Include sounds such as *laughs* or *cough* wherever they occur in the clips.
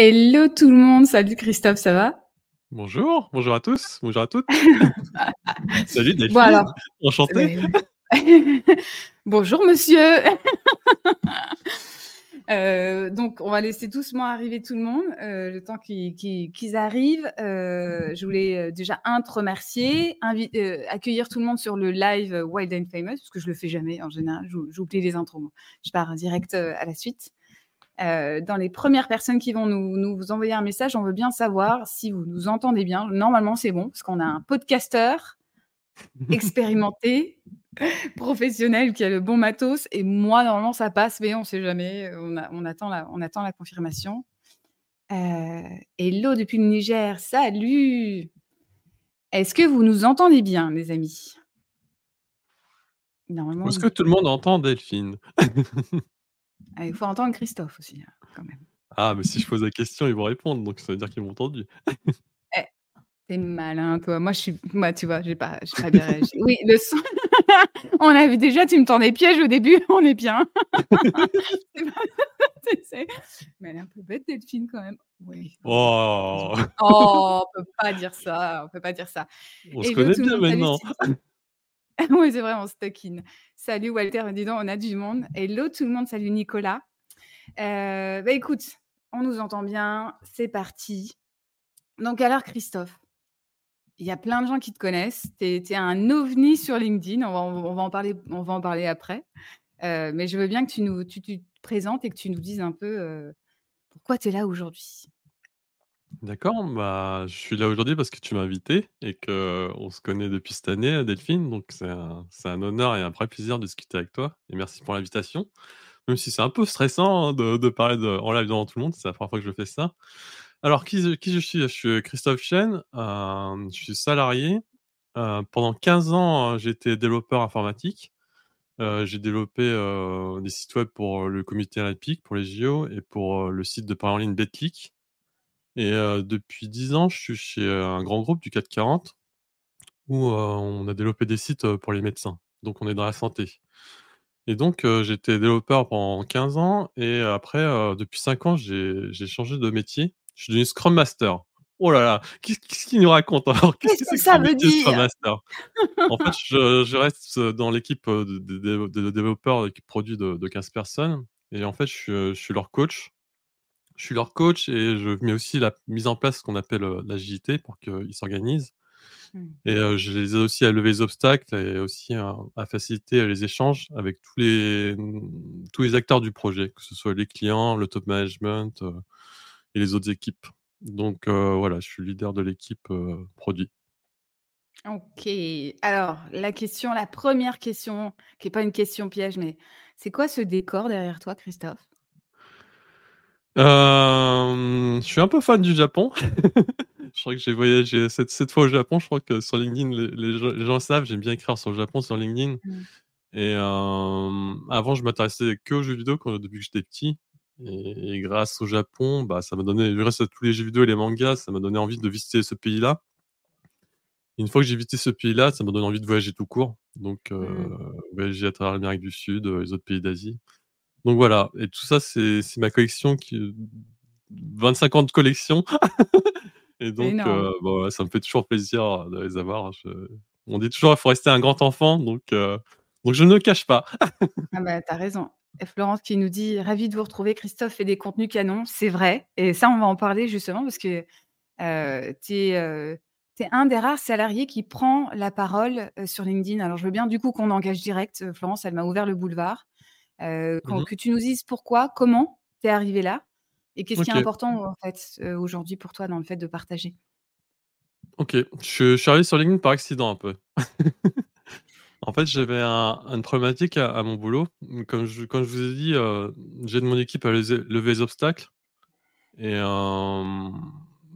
Hello tout le monde, salut Christophe, ça va? Bonjour, bonjour à tous, bonjour à toutes. *laughs* salut Delphine, Bon alors, enchanté. euh, *laughs* bonjour monsieur. *laughs* Euh, donc, on va laisser doucement arriver tout le monde, euh, le temps qu'ils arrivent. Euh, je voulais déjà, un, te remercier, accueillir tout le monde sur le live Wild and Famous, parce que je le fais jamais en général, j'ou- j'oublie les intros. moi. Je pars direct à la suite. Euh, dans les premières personnes qui vont nous, nous envoyer un message, on veut bien savoir si vous nous entendez bien. Normalement, c'est bon, parce qu'on a un podcasteur *laughs* expérimenté, professionnel, qui a le bon matos. Et moi, normalement, ça passe, mais on ne sait jamais. On, a- on attend, la, on attend la confirmation. Euh, hello depuis le Niger, salut Est-ce que vous nous entendez bien, les amis? Normalement, Est-ce que tout le monde entend Delphine? *laughs* il faut entendre Christophe aussi, hein, quand même. Ah, mais si je pose la question, ils vont répondre, donc ça veut dire qu'ils m'ont entendu. *laughs* Eh, T'es malin, toi. Moi, je suis. Moi, tu vois, j'ai pas, j'ai pas bien réagi. Oui, le son. *laughs* on a vu déjà, tu me tends des pièges au début, *laughs* on est bien. C'est Mais elle est un peu bête, Delphine, quand même. Oui. Oh, Oh, on peut pas dire ça, on peut pas dire ça. on se connaît bien maintenant. *laughs* Oui, c'est vrai, on se taquine. Salut Walter, dis donc, on a du monde. Hello tout le monde, salut Nicolas. Euh, bah écoute, on nous entend bien, c'est parti. Donc alors Christophe, il y a plein de gens qui te connaissent. Tu es, un ovni sur LinkedIn. On va, en, parler, après. Euh, mais je veux bien que tu, nous, tu te présentes et que tu nous dises un peu euh, pourquoi tu es là aujourd'hui. D'accord, bah, je suis là aujourd'hui parce que tu m'as invité et que on se connaît depuis cette année, Delphine, donc c'est un, honneur et un vrai plaisir de discuter avec toi. Et merci pour l'invitation. Même si c'est un peu stressant hein, de, parler en live devant tout le monde, c'est la première fois que je fais ça. Alors, qui, je- qui je suis? Je suis Christophe Chen, euh, je suis salarié. Euh, pendant 15 ans, euh, j'étais développeur informatique. Euh, j'ai développé euh, des sites web pour euh, le comité olympique, pour les JO et pour euh, le site de paris en ligne Betclic. Et euh, depuis 10 ans, je suis chez un grand groupe du 440 où euh, on a développé des sites pour les médecins. Donc, on est dans la santé. Et donc, j'étais développeur pendant 15 ans et après, depuis 5 ans, j'ai changé de métier. Je suis devenu Scrum Master. Oh là là! Qu'est-ce qu'il nous raconte alors? Qu'est-ce que ça veut métier Scrum dire? Master? En fait, je je reste, dans l'équipe, de de dév de développeurs, l'équipe produit de de 15 personnes et en fait, je suis leur coach. Je suis leur coach et je mets aussi la mise en place ce qu'on appelle, heu, l'agilité pour qu'ils s'organisent. Hmm. Et heu, je les aide aussi à lever les obstacles et aussi à à faciliter, les échanges avec tous les, mmh, tous les acteurs du projet, que ce soit les clients, le top management, heu, et les autres équipes. Donc voilà, je suis leader de l'équipe, produit. Ok. Alors, la question, la première question, qui n'est pas une question piège, mais c'est quoi ce décor derrière toi, Christophe? Hem, je suis un peu fan du Japon. *laughs* Je crois que j'ai voyagé 7 7 fois au Japon. Je crois que sur LinkedIn, les les gens les gens le savent, j'aime bien écrire sur le Japon sur LinkedIn Hmm. et hem, avant, je m'intéressais qu'aux jeux vidéo quand depuis que j'étais petit et et grâce au Japon, bah, ça m'a donné grâce à tous les jeux vidéo et les mangas, ça m'a donné envie de visiter ce pays-là. Une fois que j'ai visité ce pays-là, ça m'a donné envie de voyager tout court, donc heu, Hmm. voyager à travers l'Amérique du Sud, les autres pays d'Asie. Donc voilà et tout ça, c'est ma collection qui 25 ans de collection *laughs* et donc ouais, ça me fait toujours plaisir de les avoir. Je on dit toujours: «Il faut rester un grand enfant», donc je ne le cache pas. *laughs* Ah bah, tu as raison. Et Florence qui nous dit ravi de vous retrouver. Christophe fait des contenus canons. C'est vrai. Et ça, on va en parler justement parce que euh, tu es, un des rares salariés qui prend la parole euh, sur LinkedIn. Alors, je veux bien du coup qu'on engage direct. Euh, Florence, elle m'a ouvert le boulevard. Euh, Mmh que tu nous dises pourquoi, comment tu es arrivé là et qu'est-ce qui est important en fait euh, aujourd'hui pour toi dans le fait de partager? OK. Je je suis arrivé sur LinkedIn par accident un peu. *laughs* En fait, j'avais un une problématique à à mon boulot. Comme je comme je vous ai dit, heu, j'aide mon équipe à lever les obstacles et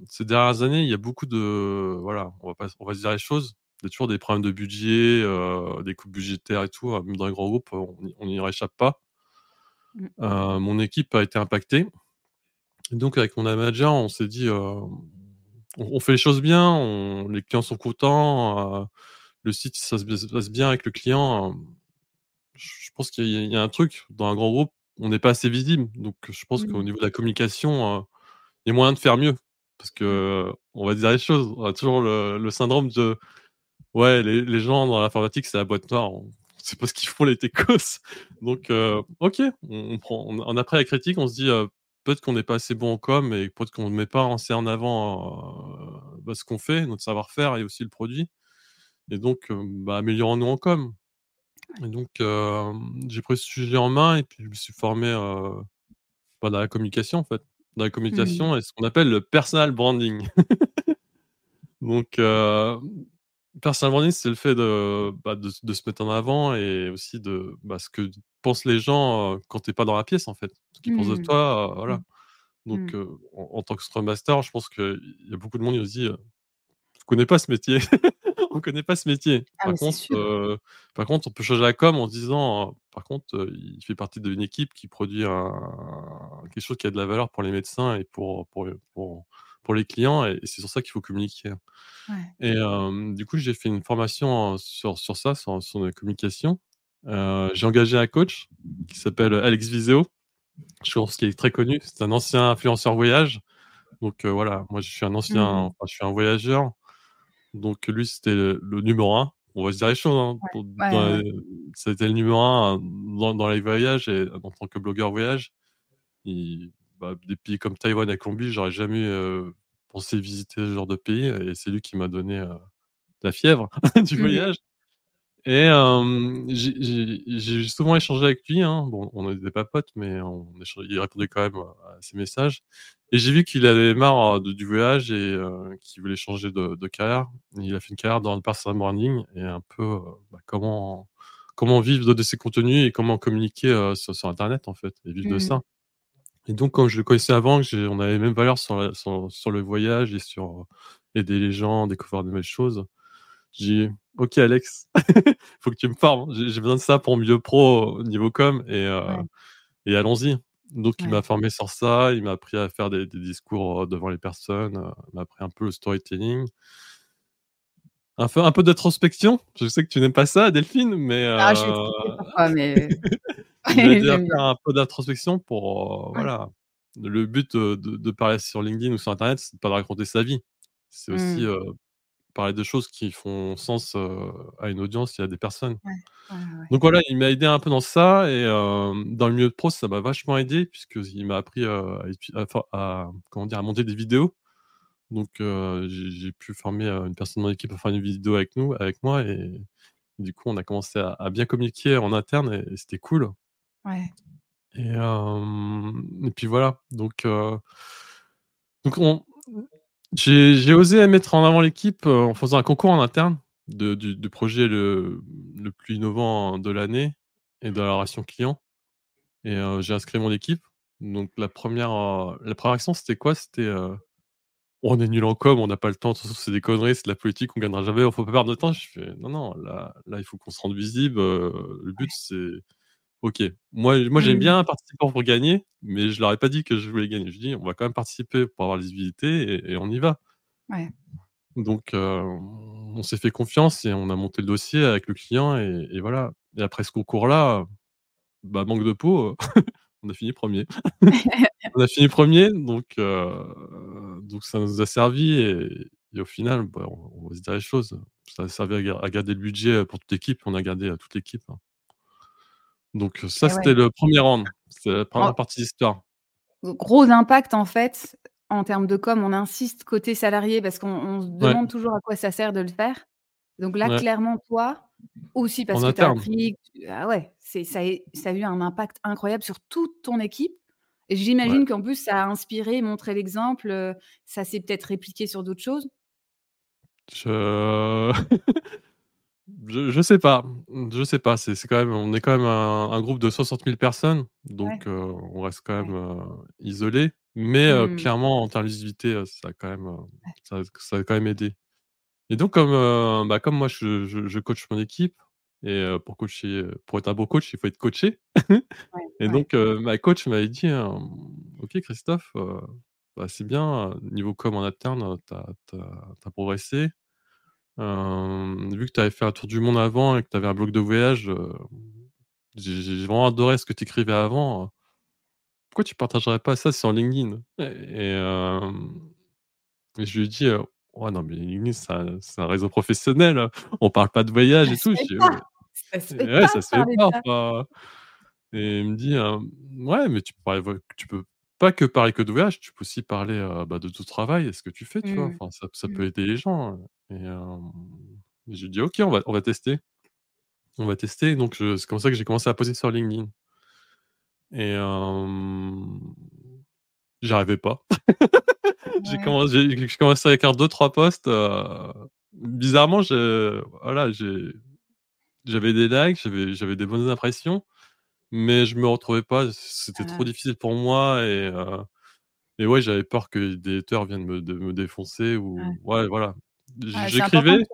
ces dernières années, il y a beaucoup de voilà, on va pas on va se dire les choses. Il y a toujours des problèmes de budget, heu, des coupes budgétaires et tout, heu, même dans les grands groupes, on y on n'y réchappe pas. Mm. Heu, mon équipe a été impactée et donc avec mon manager, on s'est dit, «On on fait les choses bien, on les clients sont contents, le site ça se passe bien avec le client, je pense qu'il y a il y a un truc dans un grand groupe, on n'est pas assez visible. Donc je pense qu'au Mm. niveau de la communication, il y a moyen de faire mieux. Parce que, on va dire les choses, on a toujours le le syndrome de ouais, les les gens dans l'informatique, c'est la boîte noire, on sait pas ce qu'ils font les techos. *laughs* Donc heu, OK, on on prend on on après la critique, on se dit, heu: «Peut-être qu'on n'est pas assez bon en com et peut-être qu'on ne met pas assez en avant, heu, bah, ce qu'on fait, notre savoir-faire et aussi le produit et donc bah, améliorons-nous en com» et donc j'ai pris ce sujet en main et puis je me suis formé, bah, dans la communication, en fait. Dans la Mmh. communication et ce qu'on appelle le personal branding. *laughs* Donc personal branding, c'est le fait de, bah, de se de se mettre en avant et aussi de, bah, ce que pensent les gens, quand tu es pas dans la pièce, en fait. Ce qu'ils pensent de Mmh. toi, voilà. Mmh. Mmh. Donc heu, en en tant que scrum master, je pense qu'il y a beaucoup de monde qui se dit, heu: «Je connais pas ce métier». *laughs* On connaît pas ce métier. Ah Par contre, par contre, on peut changer la com en disant, «Par contre, il fait partie d'une équipe qui produit un quelque chose qui a de la valeur pour les médecins et pour pour, pour pour les clients» et c'est sur ça qu'il faut communiquer. Ouais. Et hem, du coup, j'ai fait une formation, sur sur ça, sur sur la communication. Heu, j'ai engagé un coach qui s'appelle Alex Viseo. Je pense qu'il est très connu. C'est un ancien influenceur voyage. Donc heu, voilà, moi je suis un ancien Mmh. enfin, je suis un voyageur. Donc lui, c'était le le numéro 1. On va se dire les choses, hein, Ouais. pour Ouais, dans ouais. les c'était le numéro 1 dans dans les voyages et en tant que blogueur voyage. Il bah, des pays comme Taïwan et Colombie, j'aurais jamais, pensé visiter ce genre de pays et c'est lui qui m'a donné, la fièvre *laughs* du voyage. Et j'ai souvent échangé avec lui, hein. Bon, on n'était pas potes, mais on échangeait il répondait quand même à ses messages et j'ai vu qu'il avait marre de du voyage et qu'il voulait changer de de carrière. Il a fait une carrière dans le personal branding et un peu, bah, comment comment vivre de ses contenus et comment communiquer, sur internet, en fait et vivre de Mmh. ça. Et donc comme je le connaissais avant, on avait les mêmes valeurs sur la sur sur le voyage et sur aider les gens, découvrir de nouvelles choses. J'ai dit: «OK Alex, *laughs* faut que tu me formes, j'ai j'ai besoin de ça pour milieu pro au niveau com et Ouais. et allons-y». Donc il m'a formé sur ça, il m'a appris à faire des des discours, heu, devant les personnes, il m'a appris un peu le storytelling. Un peu un peu d'introspection. Je sais que tu n'aimes pas ça Delphine, mais Ah, je vais pourquoi, mais *laughs* *laughs* faire un peu d'introspection pour, Ouais. voilà. Le but, heu, de de parler sur LinkedIn ou sur internet, c'est pas de raconter sa vie. C'est aussi, Mmh. parler de choses qui font sens, à une audience et à des personnes. Ouais. Ouais. Donc voilà, il m'a aidé un peu dans ça et dans le milieu pro, ça m'a vachement aidé puisqu'il m'a appris, à comment dire? À monter des vidéos. Donc j'ai pu former, une personne dans l'équipe à faire une vidéo avec nous avec moi et du coup, on a commencé à à bien communiquer en interne et et c'était cool. Ouais. Et puis voilà, donc donc on j'ai osé mettre en avant l'équipe, en faisant un concours en interne de du du projet le le plus innovant de l'année et de la relation client et j'ai inscrit mon équipe. Donc la 1re, heu, la 1re action, c'était quoi? C'était, «On est nul en com, on n'a pas le temps, c'est des conneries, c'est de la politique, on gagnera jamais, il faut pas perdre de temps». Je fais: «Non, non, là là, il faut qu'on se rende visible, heu, le but c'est OK». Moi moi, j'aime Mmh. bien participer pour gagner, mais je leur ai pas dit que je voulais gagner. Je dis: «On va quand même participer pour avoir la visibilité et et on y va». Ouais. Donc heu, on s'est fait confiance et on a monté le dossier avec le client et et voilà et après ce concours-là, bah, manque de peau, *laughs* on a fini 1er. *laughs* On a fini 1er donc heu, donc ça nous a servi et et au final, bah, on on va se dire les choses, ça a servi à gar à garder le budget pour toute l'équipe, on a gardé, heu, toute l'équipe, hein. Donc ça, Et c'était ouais. le 1er round, c'est la En 1re partie de l'histoire. Gros impact en fait, en termes de com, on insiste côté salarié parce qu'on on se Ouais. demande toujours à quoi ça sert de le faire. Donc là, Ouais. clairement, toi, aussi En parce que tu as appris ah ouais, ça ça a eu un impact incroyable sur toute ton équipe et Ouais. j'imagine qu'en plus ça a inspiré, montré l'exemple, heu, ça s'est peut-être répliqué sur d'autres choses? Je *laughs* je je sais pas, je sais pas, c'est c'est quand même on est quand même un un groupe de 60 000 personnes, donc Ouais. heu, on reste quand même, Ouais. heu, isolés, mais Mmh. clairement en termes de visibilité, heu, ça a quand même, ça ça a quand même aidé et donc comme, bah, comme moi je je je coach mon équipe et pour coacher, pour être un bon coach, il faut être coaché Ouais, et ouais. donc ma coach m'avait dit, hem: «OK Christophe, bah, c'est bien, niveau com en interne, tu as progressé. Vu que tu avais fait un tour du monde avant et que tu avais un blog de voyage, j'ai vraiment adoré ce que tu écrivais avant, heu» pourquoi tu partagerais pas ça sur LinkedIn?» et et hem et je lui ai dit, «Ouais, non, mais LinkedIn, c'est un un réseau professionnel, on parle pas de voyage et tout». Ça se fait ouais, pas ça se fait pas, et il me dit, hem: «Ouais, mais tu voi tu peux pas que parler que de voyage, tu peux aussi parler, bah, de ton travail et ce que tu fais», tu vois? Mmh. Enfin, ça ça Mmh. peut aider les gens, heu et hem, j'ai dit: «OK, on va on va tester. On va tester», donc je c'est comme ça que j'ai commencé à poster sur LinkedIn et j'arrivais pas. *laughs* J'ai Ouais. commen j'ai j'ai commencé à écrire 2-3 posts, heu, bizarrement, je voilà, j'ai j'avais des likes, j'avais j'avais des bonnes impressions, mais je me retrouvais pas, c'était trop Ah. difficile pour moi et heu et ouais, j'avais peur que des haters viennent me de me défoncer ou ouais, voilà. Ouais, important J'écrivais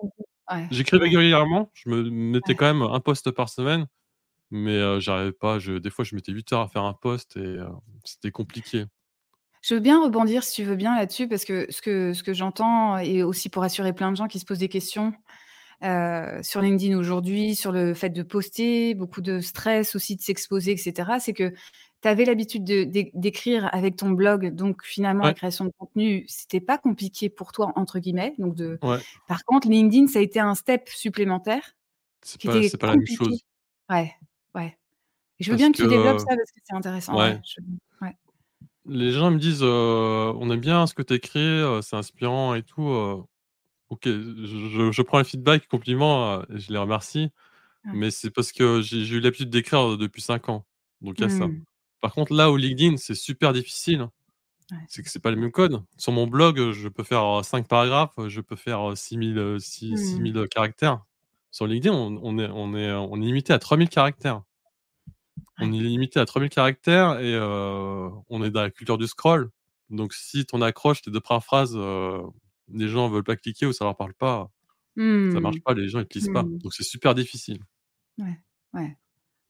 ouais, j'écrivais régulièrement, je me mettais Ouais. quand même un post par semaine, mais heu, j'arrivais pas, je des fois, je mettais 8 heures à faire un post et heu, c'était compliqué. Je veux bien rebondir si tu veux bien là-dessus parce que ce que ce que j'entends et aussi pour rassurer plein de gens qui se posent des questions, heu, sur LinkedIn aujourd'hui, sur le fait de poster, beaucoup de stress aussi de s'exposer et cetera. C'est que tu avais l'habitude de d'é d'écrire avec ton blog, donc finalement la création de contenu, c'était pas «compliqué pour toi» entre guillemets, donc de Ouais. par contre LinkedIn, ça a été un step supplémentaire C'est pas pas la même chose. Ouais, ouais. Je veux Parce bien que tu développes ça parce que c'est intéressant, ouais, je. Les gens me disent, heu: «On aime bien ce que tu écris, c'est inspirant et tout», OK, je prends les feedbacks, compliments, et je les remercie, Ouais. mais c'est parce que j'ai eu l'habitude d'écrire depuis 5 ans, donc il y a ça. Mmh. Par contre, là où LinkedIn, c'est super difficile, Ouais. c'est que c'est pas les mêmes codes. Sur mon blog, je peux faire, heu, 5 paragraphes, je peux faire, heu, 6 000, heu, six six Mmh. mille caractères. Sur LinkedIn, on on est on est on est limité à 3 000 caractères. On est limité à 3 000 caractères et on est dans la culture du scroll, donc si ton accroche, tes 2 premières phrases, les gens veulent pas cliquer ou ça leur parle pas, ça marche Mmh. pas, les gens ils te lisent pas, Mmh. donc c'est super difficile. Ouais, ouais.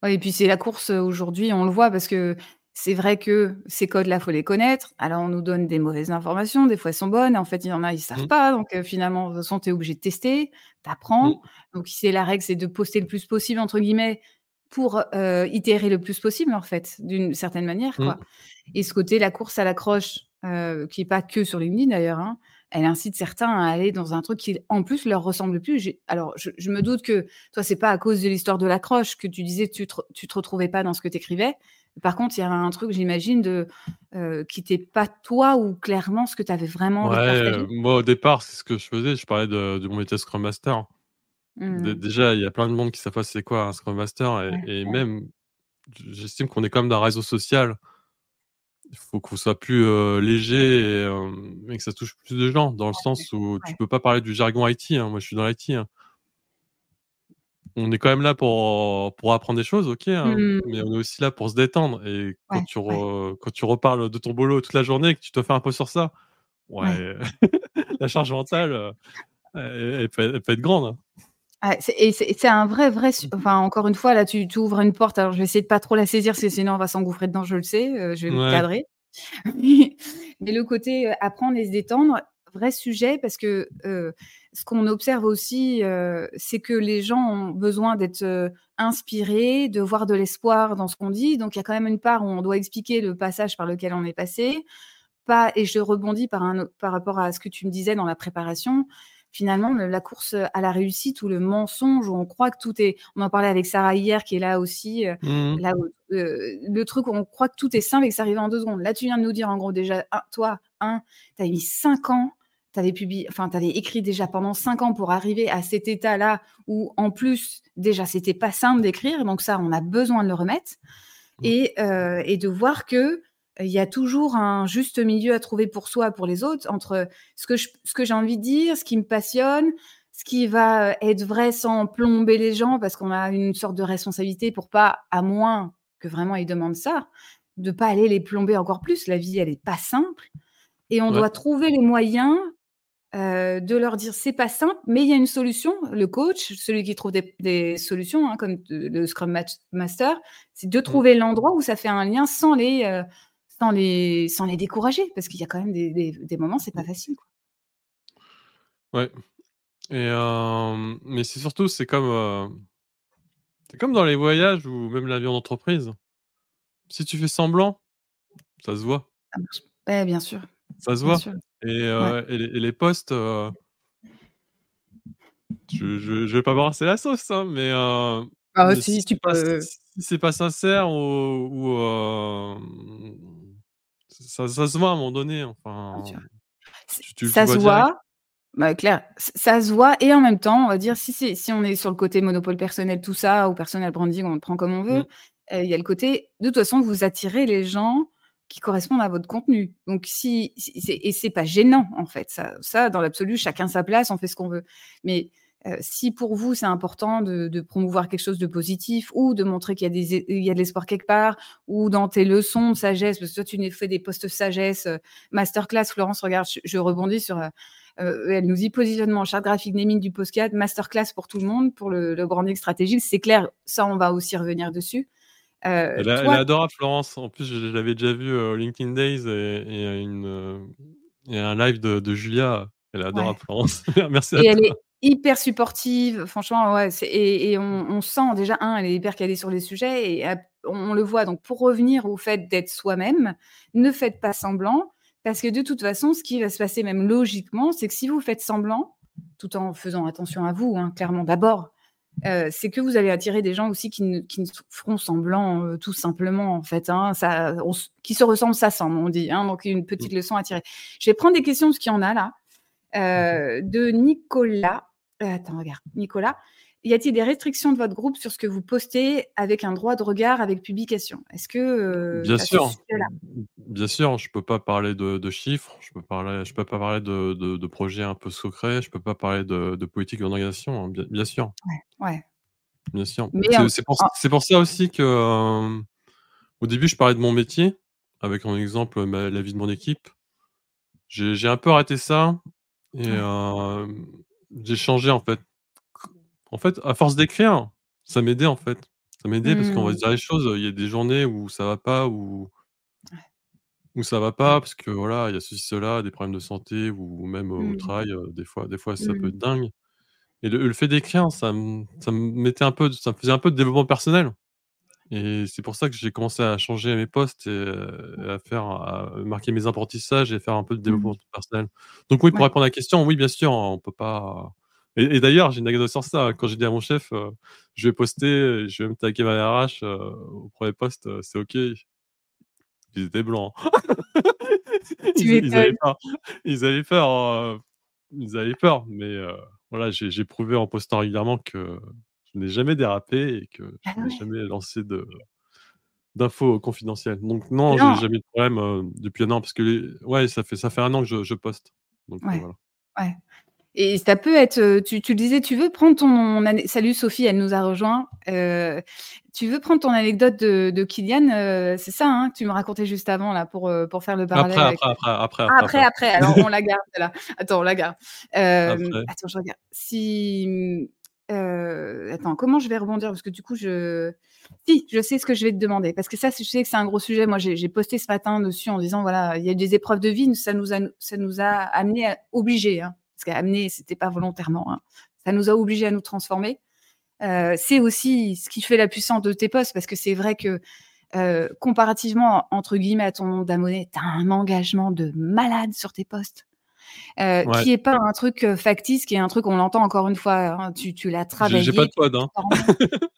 Ouais et puis c'est la course, heu, aujourd'hui, on le voit parce que c'est vrai que ces codes-là, faut les connaître. Alors on nous donne des mauvaises informations, des fois elles sont bonnes et en fait, il y en a, ils savent Mmh. pas donc heu, finalement, de toute façon, tu es obligé de tester, tu apprends. Mmh. Donc c'est la règle, c'est de «poster le plus possible» entre guillemets pour, heu, itérer le plus possible en fait, d'une certaine manière, quoi Mmh. et ce côté, la course à l'accroche, heu, qui est pas que sur LinkedIn d'ailleurs, hein, elle incite certains à aller dans un truc qui, en plus, leur ressemble plus. Alors je je me doute que toi, c'est pas à cause de l'histoire de l'accroche que tu disais tu te tu te retrouvais pas dans ce que tu écrivais. Par contre, il y avait un truc, j'imagine, de, heu, qui était pas toi ou clairement ce que tu avais vraiment Ouais, partager? moi au départ, c'est ce que je faisais, je parlais de de mon métier Scrum Master. Mmh. déjà, il y a plein de monde qui savent pas c'est quoi un Scrum Master et Ouais, et ouais. même j'estime qu'on est quand même dans un réseau social. Il faut qu'on soit plus, léger et que ça touche plus de gens, dans le Ouais, sens où tu ouais. peux pas parler du jargon IT, hein, moi je suis dans l'IT, hein. On est quand même là pour pour apprendre des choses, OK, hein, mais Mmh. on est aussi là pour se détendre et quand Ouais, tu re quand tu reparles de ton boulot toute la journée et que tu dois faire un post sur ça, Ouais. *laughs* la charge mentale, heu, elle elle peut elle peut être grande. Ah, c'est et c'est un vrai, vrai enfin, encore une fois, là, tu tu ouvres une porte, alors je vais essayer de pas trop la saisir parce que sinon on va s'engouffrer dedans, je le sais, heu, je vais me Ouais. cadrer. *laughs* Mais le côté, apprendre et se détendre, vrai sujet parce que, ce qu'on observe aussi, c'est que les gens ont besoin d'être, inspirés, de voir de l'espoir dans ce qu'on dit, donc il y a quand même une part où on doit expliquer le passage par lequel on est passé. Pas et je rebondis par un par rapport à ce que tu me disais dans la préparation. Finalement, le la course, à la réussite ou le mensonge où on croit que tout est on en parlait avec Sarah hier qui est là aussi, heu, Mmh mh. là où, heu, le truc où on croit que tout est simple et que c'est arrivé en 2 secondes. Là, tu viens de nous dire en gros déjà, un toi, 1, tu as mis 5 ans, tu avais publié enfin, avais écrit déjà pendant 5 ans pour arriver à cet état-là où en plus, déjà, c'était pas simple d'écrire, donc ça, on a besoin de le remettre Mmh. et heu et de voir que, il y a toujours un juste milieu à trouver pour soi, pour les autres, entre ce que je ce que j'ai envie de dire, ce qui me passionne, ce qui va, heu, être vrai sans plomber les gens parce qu'on a une sorte de responsabilité pour pas à moins que vraiment ils demandent ça, de pas aller les plomber encore plus. La vie, elle est pas simple et on Ouais. doit trouver les moyens, heu, de leur dire: «C'est pas simple, mais il y a une solution». Le coach, celui qui trouve des des solutions, hein, comme le Scrum master, c'est de Mmh. trouver l'endroit où ça fait un lien sans les, heu, sans les sans les décourager parce qu'il y a quand même des des des moments, c'est pas Mmh. facile, quoi. Ouais et mais c'est surtout, c'est comme, c'est comme dans les voyages ou même la vie en entreprise. Si tu fais semblant Ça se voit. Ouais, bien sûr, Ça se bien voit sûr. et Ouais. et les et les posts, heu je je je vais pas brasser la sauce, hein, mais Ah mais si si, tu c'est pas peux. si c'est pas sincère ou ça ça se voit à un moment donné, enfin, tu tu tu ça se voit, bah, clair, ça se voit et en même temps, on va dire si si on est sur le côté monopole personnel, tout ça ou personal branding, on le prend comme on veut, Mmh. heu, il y a le côté de toute façon, vous attirez les gens qui correspondent à votre contenu. Donc si si et c'est pas gênant, en fait, ça ça dans l'absolu, chacun sa place, on fait ce qu'on veut. Mais heu, si pour vous, c'est important de de promouvoir quelque chose de positif ou de montrer qu'il y a des il y a de l'espoir quelque part ou dans tes leçons de sagesse, parce que toi, tu fais des posts sagesse, heu, masterclass, Florence, regarde, je je rebondis sur, heu, elle nous dit: «Positionnement, charte graphique, naming du podcast, masterclass pour tout le monde, pour le le branding stratégique». C'est clair, ça, on va aussi revenir dessus. Elle est toi Florence. En plus, je l'avais déjà vue au LinkedIn Days et et une, un live de de Julia. Elle est Ouais. adorable Florence. *laughs* Merci à Et elle toi. est hyper supportive, franchement, ouais, et et on on sent déjà 1, elle est hyper calée sur les sujets et on on le voit donc pour revenir au fait d'être soi-même, ne faites pas semblant parce que de toute façon, ce qui va se passer même logiquement, c'est que si vous faites semblant, tout en faisant attention à vous, hein, clairement d'abord, heu, c'est que vous allez attirer des gens aussi qui ne qui ne s feront semblant, heu, tout simplement, en fait, hein. Ça on s «Qui se ressemble s'assemble», on dit, hein, donc une Mmh. petite leçon à tirer. Je vais prendre des questions parce qu'il y en a là, Mmh de Nicolas. Heu, attends, regarde, Nicolas: «Y a-t-il des restrictions de votre groupe sur ce que vous postez avec un droit de regard avec publication?» Est-ce que, heu, Bien sûr, bien sûr, je peux pas parler de de chiffres, je peux parler je peux pas parler de de de projets un peu secrets, je peux pas parler de politique d'organisation, hein, bien bien sûr. Ouais, ouais. Bien sûr. C'est pour ça aussi que, au début, je parlais de mon métier avec en exemple, ma la vie de mon équipe. J'ai j'ai un peu arrêté ça et j'ai changé, en fait. En fait, à force d'écrire, ça m'aidait, en fait. Ça m'aidait parce qu'on va se Mmh. dire les choses, il y a des journées où ça va pas, où Ouais. où ça va pas parce que, voilà, il y a ceci, cela, des problèmes de santé ou même au Mmh. travail, des fois des fois, ça peut Mmh. être dingue et le le fait d'écrire, ça me ça me mettait un peu ça me faisait un peu de développement personnel et c'est pour ça que j'ai commencé à changer mes posts et et à faire à marquer mes apprentissages et faire un peu de Mmh. développement personnel. Donc oui, pour Ouais. répondre à la question, oui, bien sûr, on peut pas et et d'ailleurs, j'ai une anecdote sur ça. Quand j'ai dit à mon chef, heu: «Je vais poster, je vais même taguer ma RH, heu, au 1er post, heu, c'est OK?» ils étaient blancs, *laughs* hein. Ils ils avaient peur ils avaient peur, heu, ils avaient peur, mais voilà, j'ai prouvé en postant régulièrement que je n'ai jamais dérapé et que je Ah n'ai jamais lancé de d'infos confidentielles. Donc non, j'ai Non. jamais eu de problème, depuis 1 an parce que les ouais, ça fait ça fait 1 an que je je poste, donc Ouais, voilà. ouais et ça peut être, tu tu le disais, tu veux prendre ton salut Sophie, elle nous a rejoint. Tu veux prendre ton anecdote de de Kylian, c'est ça, hein, que tu me racontais juste avant là pour, pour faire le Après, parallèle avec après, après, après, ah après, après, alors on la garde celle-là. Attends, on la garde. *laughs* Attends, je regarde. Si, heu, attends, comment je vais rebondir? Parce que du coup, je si, je sais ce que je vais te demander parce que ça, je sais que c'est un gros sujet. Moi, j'ai posté ce matin dessus en disant, voilà, il y a des épreuves de vie, ça nous a ça nous a amenés à obligés, hein, parce qu'amenés, c'était pas volontairement, hein. Ça nous a obligés à nous transformer. Heu, c'est aussi ce qui fait la puissance de tes posts parce que c'est vrai que, heu, comparativement, entre guillemets, à «ton nombre d'abonnés», tu as un engagement de malade sur tes posts, Ouais. qui est pas un truc, heu, factice, qui est un truc on l'entend encore une fois, hein, tu tu l'as J'ai j'ai pas travaillé, de pod, hein.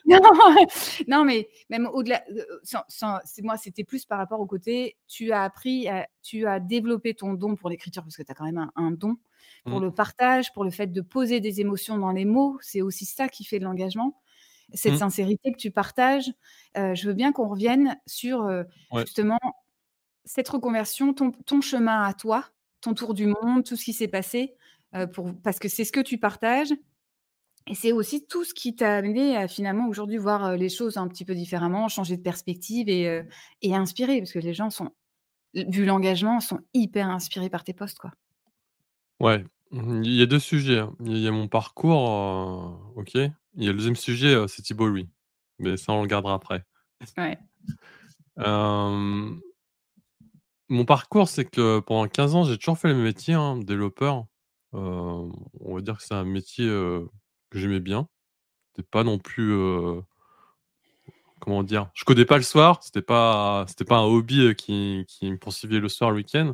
Non, *laughs* *laughs* non, mais même au-delà, c'est moi, c'était plus par rapport au côté, tu as appris à tu as développé ton don pour l'écriture parce que tu as quand même un un don, pour Mmh. le partage, pour le fait de poser des émotions dans les mots. C'est aussi ça qui fait de l'engagement. Cette Mmh. sincérité que tu partages. Je veux bien qu'on revienne sur, Ouais. justement cette reconversion, ton ton chemin à toi, ton tour du monde, tout ce qui s'est passé, pour parce que c'est ce que tu partages et c'est aussi tout ce qui t'a amené à finalement aujourd'hui voir, heu, les choses un petit peu différemment, changer de perspective et heu et inspirer parce que les gens sont vu l'engagement, sont hyper inspirés par tes posts, quoi. Ouais, mmh mh, il y a 2 sujets, hein. Il y a mon parcours, OK. Il y a le 2e sujet, c'est Thibaut Louis, mais ça, on le gardera après. Ouais. *laughs* mon parcours, c'est que pendant 15 ans, j'ai toujours fait le même métier, hein, développeur. Heu, on va dire que c'est un métier, heu, que j'aimais bien. C'était pas non plus, heu comment dire? Je codais pas le soir, c'était pas c'était pas un hobby, qui qui me poursuivait le soir, le week-end.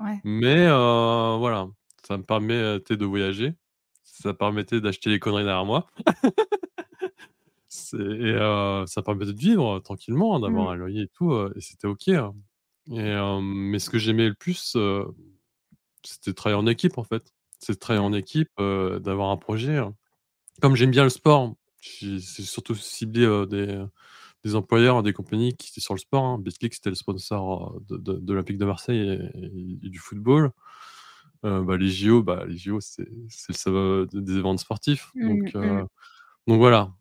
Ouais. Mais voilà, ça me permettait de voyager, ça permettait d'acheter les conneries derrière moi. *laughs* C'est et ça permettait de vivre tranquillement, Mmh. d'avoir un loyer et tout, et c'était OK, hein. Et mais ce que j'aimais le plus, c'était de travailler en équipe, en fait. C'est de travailler en Ouais. équipe, d'avoir un projet, hein. Comme j'aime bien le sport, j'ai c'est surtout ciblé, des des employeurs, des compagnies qui étaient sur le sport, hein. Betclic, c'était le sponsor, de de de l'Olympique de Marseille et du football. Bah, les JO, bah, les JO, c'est c'est le summum des événements sportifs. Mmh Donc mh. Mmh. donc voilà.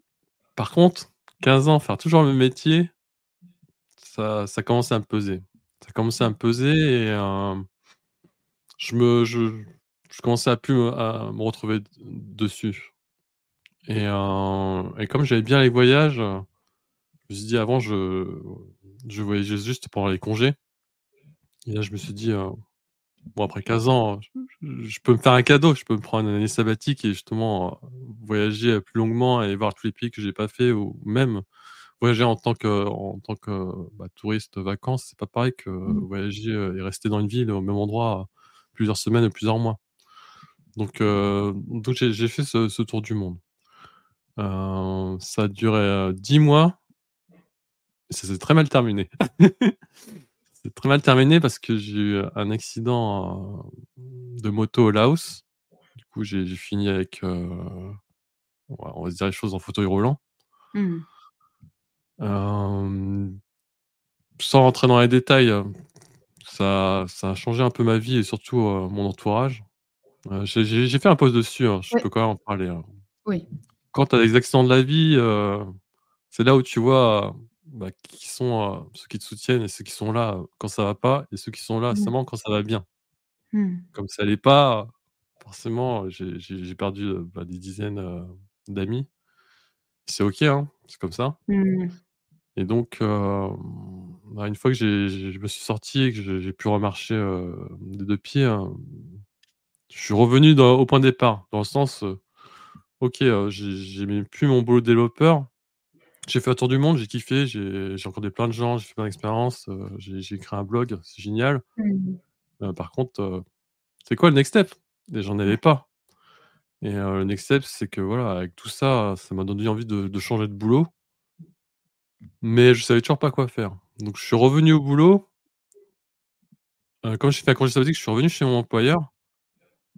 Par contre, 15 ans, faire toujours le même métier ça ça commençait à me peser. Ça commençait à me peser et je me je je commençais à plus à me retrouver dessus. Et comme j'aimais bien les voyages, je me suis dit: «Avant, je voyageais juste pendant les congés». Et là, je me suis dit, «Bon, après 15 ans, je peux me faire un cadeau, je peux me prendre une année sabbatique et justement, voyager, plus longuement et voir tous les pays que j'ai pas fait ou même voyager en tant que en tant que, bah, touriste vacances, c'est pas pareil que Mmh. voyager, heu, et rester dans une ville au même endroit plusieurs semaines ou plusieurs mois». Donc heu, donc j'ai fait ce ce tour du monde. Heu, ça a duré, 10 mois et ça s'est très mal terminé. *laughs* C'est très mal terminé parce que j'ai eu un accident, de moto au Laos. Du coup, j'ai fini avec, on va dire les choses, en fauteuil roulant. Mmh. Hem, sans rentrer dans les détails, heu, ça ça a changé un peu ma vie et surtout, heu, mon entourage. J'ai fait un post dessus, hein, je peux quand même en parler, hein. Oui. Quand tu as des accidents de la vie, c'est là où tu vois, bah, qui sont, ceux qui te soutiennent et ceux qui sont là, quand ça va pas et ceux qui sont là Mmh. seulement quand ça va bien. Mmh. Comme ça allait pas, forcément, j'ai perdu, bah, des dizaines, d'amis. C'est OK, hein, c'est comme ça. Mmh. Et donc hem, bah, une fois que j'ai j'ai je me suis sorti et que j'ai j'ai pu remarcher, heu, des 2 pieds, hem, je suis revenu dans au point de départ. Dans le sens, heu, OK, heu, j'ai j'aimais plus mon boulot de développeur. J'ai fait un tour du monde, j'ai kiffé, j'ai j'ai rencontré plein de gens, j'ai fait plein d'expériences, heu, j'ai j'ai créé un blog, c'est génial. Mmh. Heu, par contre, heu, c'est quoi le next step? Et j'en avais Ouais. pas. Et heu, le next step, c'est que voilà, avec tout ça, ça m'a donné envie de de changer de boulot. Mais je savais toujours pas quoi faire. Donc je suis revenu au boulot heu, comme j'ai fait un congé sabbatique, je suis revenu chez mon employeur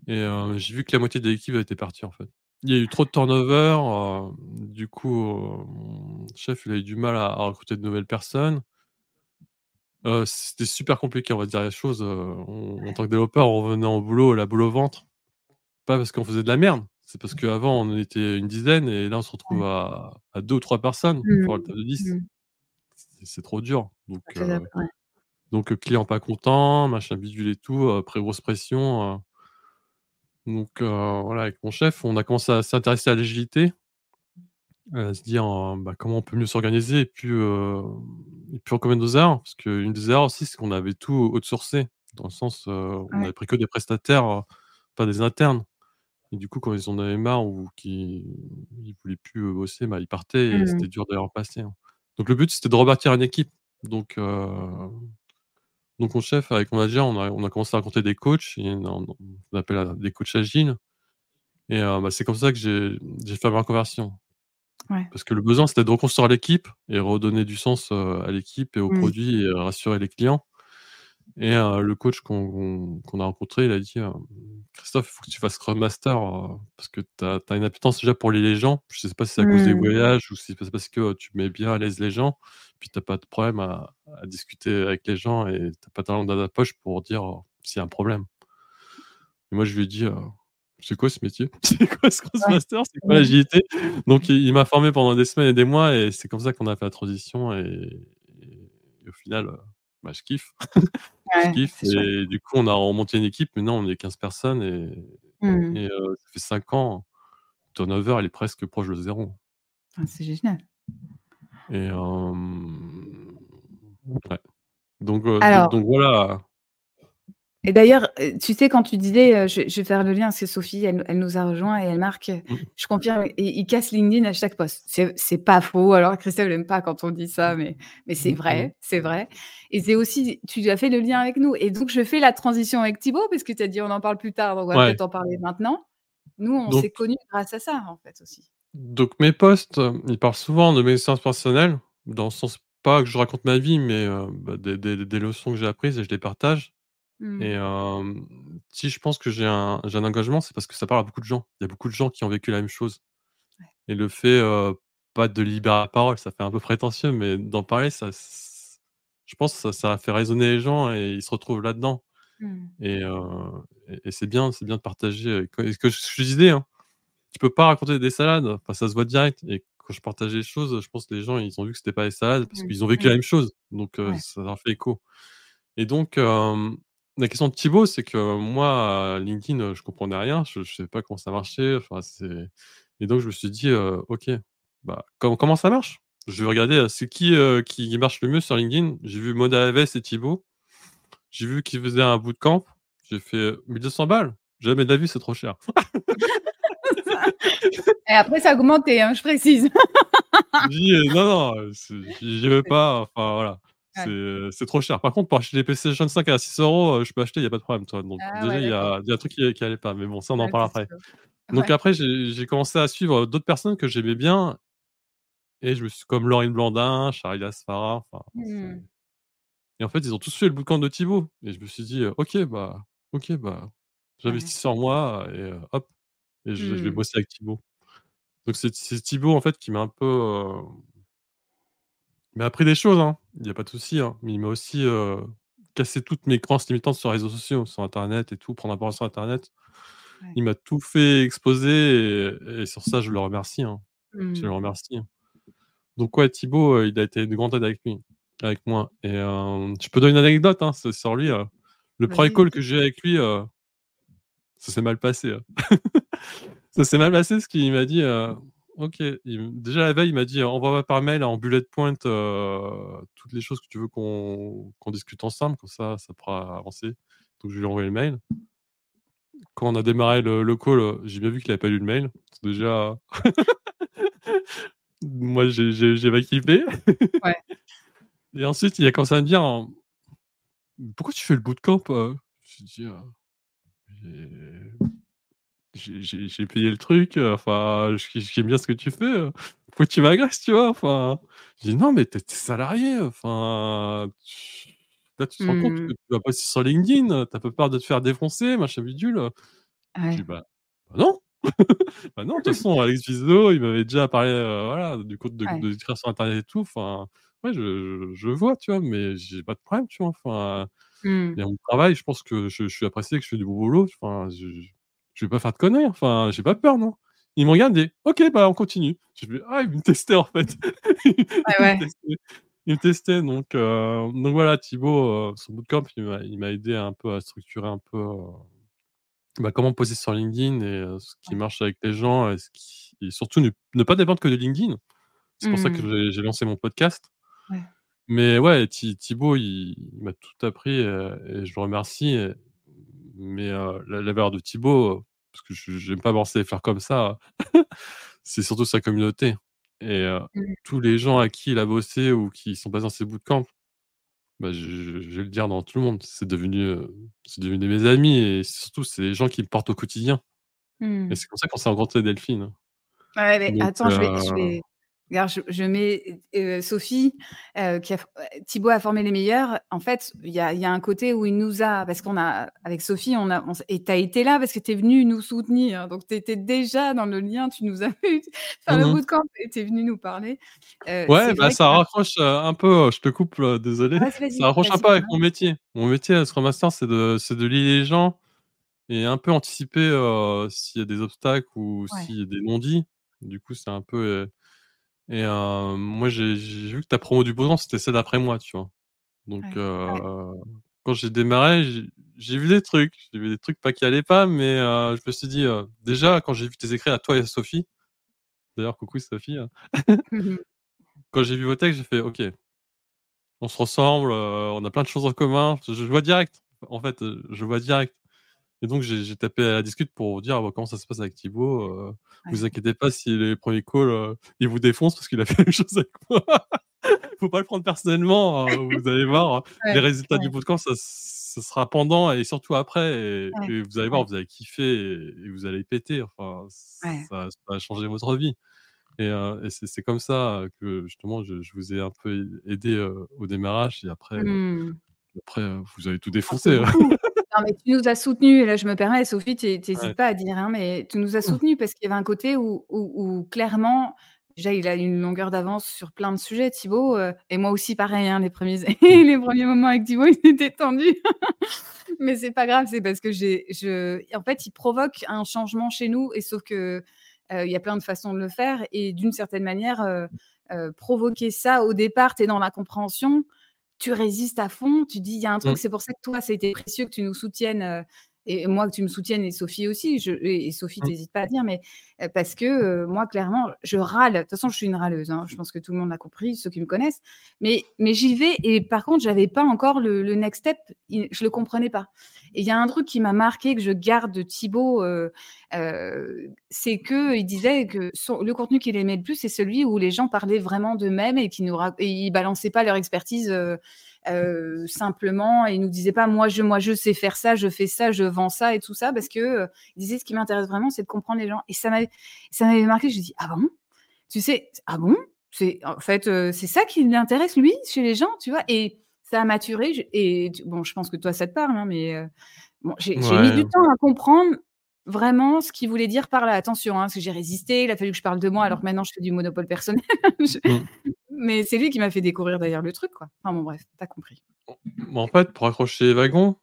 et heu, j'ai vu que la moitié de l'équipe était partie, en fait. Il y a eu trop de turnover, heu, du coup, heu, mon chef, il a eu du mal à recruter de nouvelles personnes. C'était super compliqué, on va dire les choses, en tant que développeur, on revenait au boulot, la boule au ventre. Pas parce qu'on faisait de la merde, c'est parce qu'avant on était une dizaine et là on se retrouve Ouais. à à 2 ou 3 personnes Mmh pour un mh. taf de 10. Mmh. C'est trop dur. Donc ouais. donc client pas content, machin bidule et tout, heu, après grosse pression, donc voilà, avec mon chef, on a commencé à s'intéresser à l'agilité. À se dire, bah, comment on peut mieux s'organiser et heu, et commettre nos erreurs. Parce qu'une des erreurs aussi, c'est qu'on avait tout outsourcé. Dans le sens, on Ouais. avait pris que des prestataires, pas des internes. Et du coup, quand ils en avaient marre ou qu'ils ils voulaient plus bosser, bah, ils partaient et Mmh. c'était dur de les remplacer, hein. Donc le but, c'était de rebâtir une équipe. Donc donc mon chef, avec mon manager, on a on a commencé à rencontrer des coachs et on on appelle des coachs agiles et bah, c'est comme ça que j'ai j'ai fait ma reconversion. Ouais. Parce que le besoin, c'était de reconstruire l'équipe et redonner du sens, à l'équipe et aux Mmh. produits et rassurer les clients. Et heu, le coach qu'on a rencontré, il a dit, heu: «Christophe, il faut que tu fasses Scrum Master, heu, parce que tu as une appétence déjà pour les gens». Je sais pas si c'est à cause des Mmh. voyages ou si c'est parce que tu mets bien à l'aise les gens, puis tu as pas de problème à à discuter avec les gens et tu as pas ta langue dans ta poche pour dire s'il y a un problème. Et moi, je lui ai dit, «C'est quoi ce métier? *laughs* C'est quoi Scrum Ouais. Master? C'est quoi l'agilité?» donc il il m'a formé pendant des semaines et des mois et c'est comme ça qu'on a fait la transition et et au final, bah, je kiffe. *laughs* Je kiffe chouette. et du coup, on a remonté une équipe. Maintenant, on est 15 personnes et Mmh. et ça fait 5 ans. Turnover, elle est presque proche de 0. Ah, c'est génial. Et ouais. Donc voilà. Et d'ailleurs, heu, tu sais, quand tu disais, heu, je je vais faire le lien parce que Sophie, elle elle nous a rejoint et elle marque, Mmh. je confirme, il il casse LinkedIn à chaque post. C'est pas faux, alors Christelle, elle aime pas quand on dit ça, mais mais c'est mh. vrai, c'est vrai. Et c'est aussi tu as fait le lien avec nous et donc je fais la transition avec Thibaut parce que tu as dit: «On en parle plus tard», donc on va Ouais. peut-être en parler maintenant. Nous, on s'est connus grâce à ça, en fait, aussi. donc mes posts, heu, ils parlent souvent de mes expériences personnelles, dans le sens pas que je raconte ma vie, mais, bah, des des des leçons que j'ai apprises et je les partage. Et Mmh. hem, si je pense que j'ai un un engagement, c'est parce que ça parle à beaucoup de gens. Il y a beaucoup de gens qui ont vécu la même chose. Ouais. Et le fait, heu, pas de libérer la parole, ça fait un peu prétentieux, mais d'en parler, ça je pense ça ça fait raisonner les gens et ils se retrouvent là-dedans. Mmh. Et et et c'est bien c'est bien de partager, heu, que que je te disais, hein, tu peux pas raconter des salades, enfin ça se voit direct et quand je partageais les choses, je pense que les gens, ils ont vu que c'était pas des salades parce Mmh. qu'ils ont vécu la même chose, donc Ouais. ça leur fait écho. Et donc la question de Thibaut, c'est que moi, LinkedIn, je comprenais rien, je je savais pas comment ça marchait, enfin et donc je me suis dit, heu: «OK, bah, com comment ça marche?» je vais regarder, heu, c'est qui, heu, qui marche le mieux sur LinkedIn? J'ai vu Maud Alves et Thibaut. J'ai vu qu'ils faisaient un bootcamp. J'ai fait, heu: «1 200 balles? Jamais de la vie, c'est trop cher». *laughs* Et après ça a augmenté, hein, je précise. Dit: «Heu, non, non, j'y vais pas, enfin voilà, Ouais. heu, c'est trop cher». Par contre, pour acheter des PlayStation 5 à 6 €, heu, je peux acheter, il y a pas de problème, tu vois? Donc Ah déjà, ouais, il y a il y a un truc qui qui allait pas, mais bon, ça, on en Ouais, parle après. Donc Ouais. après, j'ai commencé à suivre, heu, d'autres personnes que j'aimais bien et je me suis comme Laurine Blandin, Charlie Asfara, Mmh. et en fait, ils ont tous fait le bootcamp de Thibaut et je me suis dit, «OK, bah OK, bah, Ouais. j'investis sur moi et hop et je je vais Mmh. bosser avec Thibaut». Donc c'est Thibaut, en fait, qui m'a un peu, m'a appris des choses, hein, il y a pas de souci, hein, mais il m'a aussi, heu, cassé toutes mes croyances limitantes sur les réseaux sociaux, sur internet et tout, prendre la parole sur internet. Ouais. Il m'a tout fait exploser et et sur ça, je le remercie, hein. Je le Mmh. remercie, hein. Donc ouais, Thibaut, heu, il a été de grande aide avec lui avec moi et hem, je peux donner une anecdote, hein, sur lui, heu, le 1er Vas-y, call que j'ai avec lui, ça s'est mal passé, hein. *laughs* Ça s'est mal passé parce qu'il m'a dit, «OK», il déjà la veille, il m'a dit: «Envoie-moi par mail en bullet point, heu, toutes les choses que tu veux qu'on qu'on discute ensemble, comme ça, ça pourra avancer». Donc je lui ai envoyé le mail. Quand on a démarré le le call, heu, j'ai bien vu qu'il avait pas lu le mail. Déjà *laughs* moi, j'ai mal kiffé Ouais. *laughs* et ensuite, il a commencé à me dire «Pourquoi tu fais le bootcamp, heu?» j'ai dit: «Heu, j'ai payé le truc, heu, enfin, j'aime bien ce que tu fais, heu, pourquoi tu m'agresses?» tu vois? Enfin, j'ai dit: «Non, mais tu es tu es salarié, enfin, tu là, tu te rends compte que Mmh. tu vas bosser sur LinkedIn, heu, tu as pas peur de te faire défoncer, machin bidule, heu». J'ai Ouais. dit: «Bah bah non! *laughs* Bah non, de toute façon, *laughs* Alex Vizzo, il m'avait déjà parlé, heu, voilà, du compte de Ouais. de sur internet et tout, enfin, ouais, je je vois, tu vois? Mais j'ai pas de problème, tu vois? Enfin, Mmh. il y a mon travail, je pense que je je suis apprécié, que je fais du bon boulot, enfin, je je je vais pas faire de conneries, enfin, j'ai pas peur, non?» il me regarde et «OK, bah, on continue». J'ai fait: «Ah, il me testait, en fait». *laughs* Ouais, Il me testait donc heu, donc voilà, Thibaut, heu, son bootcamp, il m'a il m'a aidé un peu à structurer un peu, heu, bah, comment poser sur LinkedIn et heu, ce qui marche avec les gens et ce qui et surtout ne ne pas dépendre que de LinkedIn. C'est pour ça que Mmh. j'ai lancé mon podcast. Ouais. Mais ouais, Thi Thibaut, il il m'a tout appris, et je le remercie et mais la la valeur de Thibaut, parce que je j'aime pas balancer des fleurs comme ça, *laughs* c'est surtout sa communauté et Mmh. tous les gens avec qui il a bossé ou qui sont passés dans ses bootcamps, bah, je je je vais le dire devant tout le monde, c'est devenu, c'est devenu mes amis et surtout, c'est les gens qui me portent au quotidien et Mmh. c'est comme ça qu'on s'est rencontrés, Delphine. Ouais, mais Donc attends, je vais je heu vais regarde, je je mets, heu, Sophie, heu, qui a Thibaut a formé les meilleurs. En fait, il y a il y a un côté où il nous a parce qu'on a avec Sophie, on a on et tu as été là parce que tu es venue nous soutenir, donc tu étais déjà dans le lien, tu nous as *laughs* vu faire Mmh le mh. bootcamp et tu es venue nous parler. Ouais, bah, ça raccroche, un peu, je te coupe, désolé. Ça raccroche un peu avec mon métier. Mon métier, heu, Scrum Master, c'est de de lier les gens et un peu anticiper, s'il y a des obstacles ou Ouais. s'il y a des non-dits. Du coup, c'est un peu, et heu, moi, j'ai vu que ta promo du beau temps, c'était celle d'après moi, tu vois? Donc Ouais, ouais. heu, quand j'ai démarré, j'ai vu des trucs, j'ai vu des trucs pas qui allaient pas, mais heu, je me suis dit, heu, déjà, quand j'ai vu tes écrits à toi et à Sophie, d'ailleurs coucou Sophie, hein. Mmh mh. *laughs* Quand j'ai vu vos textes, j'ai fait: «OK» «on se ressemble, heu, on a plein de choses en commun». Je je vois direct. en fait, heu, je vois direct et donc j'ai tapé à la discute pour dire: «Bah, comment ça se passe avec Thibaut? Heu, vous inquiétez pas si les premiers calls, heu, il vous défonce parce qu'il a *laughs* fait la même chose avec moi. Faut pas le prendre personnellement, heu, vous allez voir, les Ouais, résultats du ouais. bootcamp, ça ce sera pendant et surtout après et vous allez voir, vous allez kiffer et et vous allez péter, enfin, ça ça va changer votre vie» et et c'est comme ça, que justement je je vous ai un peu ai aidé, heu, au démarrage et après, Mmh. Après, heu, vous avez tout peu défoncé. beaucoup. *laughs* Non, mais tu nous as soutenus et là je me permets, Sophie, tu tu Ouais. hésites pas à dire, hein, mais tu nous as soutenus parce qu'il y avait un côté où où où clairement, déjà il a une longueur d'avance sur plein de sujets Thibaut, heu et moi aussi pareil, hein, les premiers *laughs* Mmh. les premiers moments avec Thibaut, ils étaient tendus. *laughs* Mais c'est pas grave, c'est parce que j'ai je en fait, il provoque un changement chez nous et sauf que, heu, il y a plein de façons de le faire et d'une certaine manière, provoquer ça au départ, tu es dans la compréhension, tu résistes à fond, tu dis: «Il y a un truc». Mmh. C'est pour ça que toi, ça a été précieux que tu nous soutiennes, heu et moi que tu me soutiennes et Sophie aussi, je et Sophie, tu Mmh. hésites pas à dire, mais heu, parce que, heu, moi clairement, je râle. De toute façon, je suis une râleuse, hein, je pense que tout le monde l'a compris, ceux qui me connaissent, mais mais j'y vais et par contre, j'avais pas encore le le next step, i je le comprenais pas et il y a un truc qui m'a marqué, que je garde de Thibaut, heu heu, c'est qu'il disait que son le contenu qu'il aimait le plus, c'est celui où les gens parlaient vraiment d'eux-mêmes et qui nous et ils balançaient pas leur expertise, heu, simplement et nous disaient pas: «Moi je moi je sais faire ça, je fais ça, je vends ça et tout ça», parce que, heu, il disait: «Ce qui m'intéresse vraiment, c'est de comprendre les gens» et ça m'avait ça m'avait marqué, j'ai dit: «Ah bon?» Tu sais? «Ah bon? C'est en fait, heu, c'est ça qui l'intéresse lui, chez les gens?» tu vois? Et ça a maturé, je et bon, je pense que toi ça te parle, hein, mais heu, bon, j'ai mis du temps à comprendre vraiment ce qu'il voulait dire par là. Attention, hein, parce que j'ai résisté, il a fallu que je parle de moi alors que maintenant je fais du monopole personnel. *laughs* Je Mmh. mais c'est lui qui m'a fait découvrir d'ailleurs le truc, quoi. Enfin bon bref, tu as compris. En fait, pour accrocher les wagons,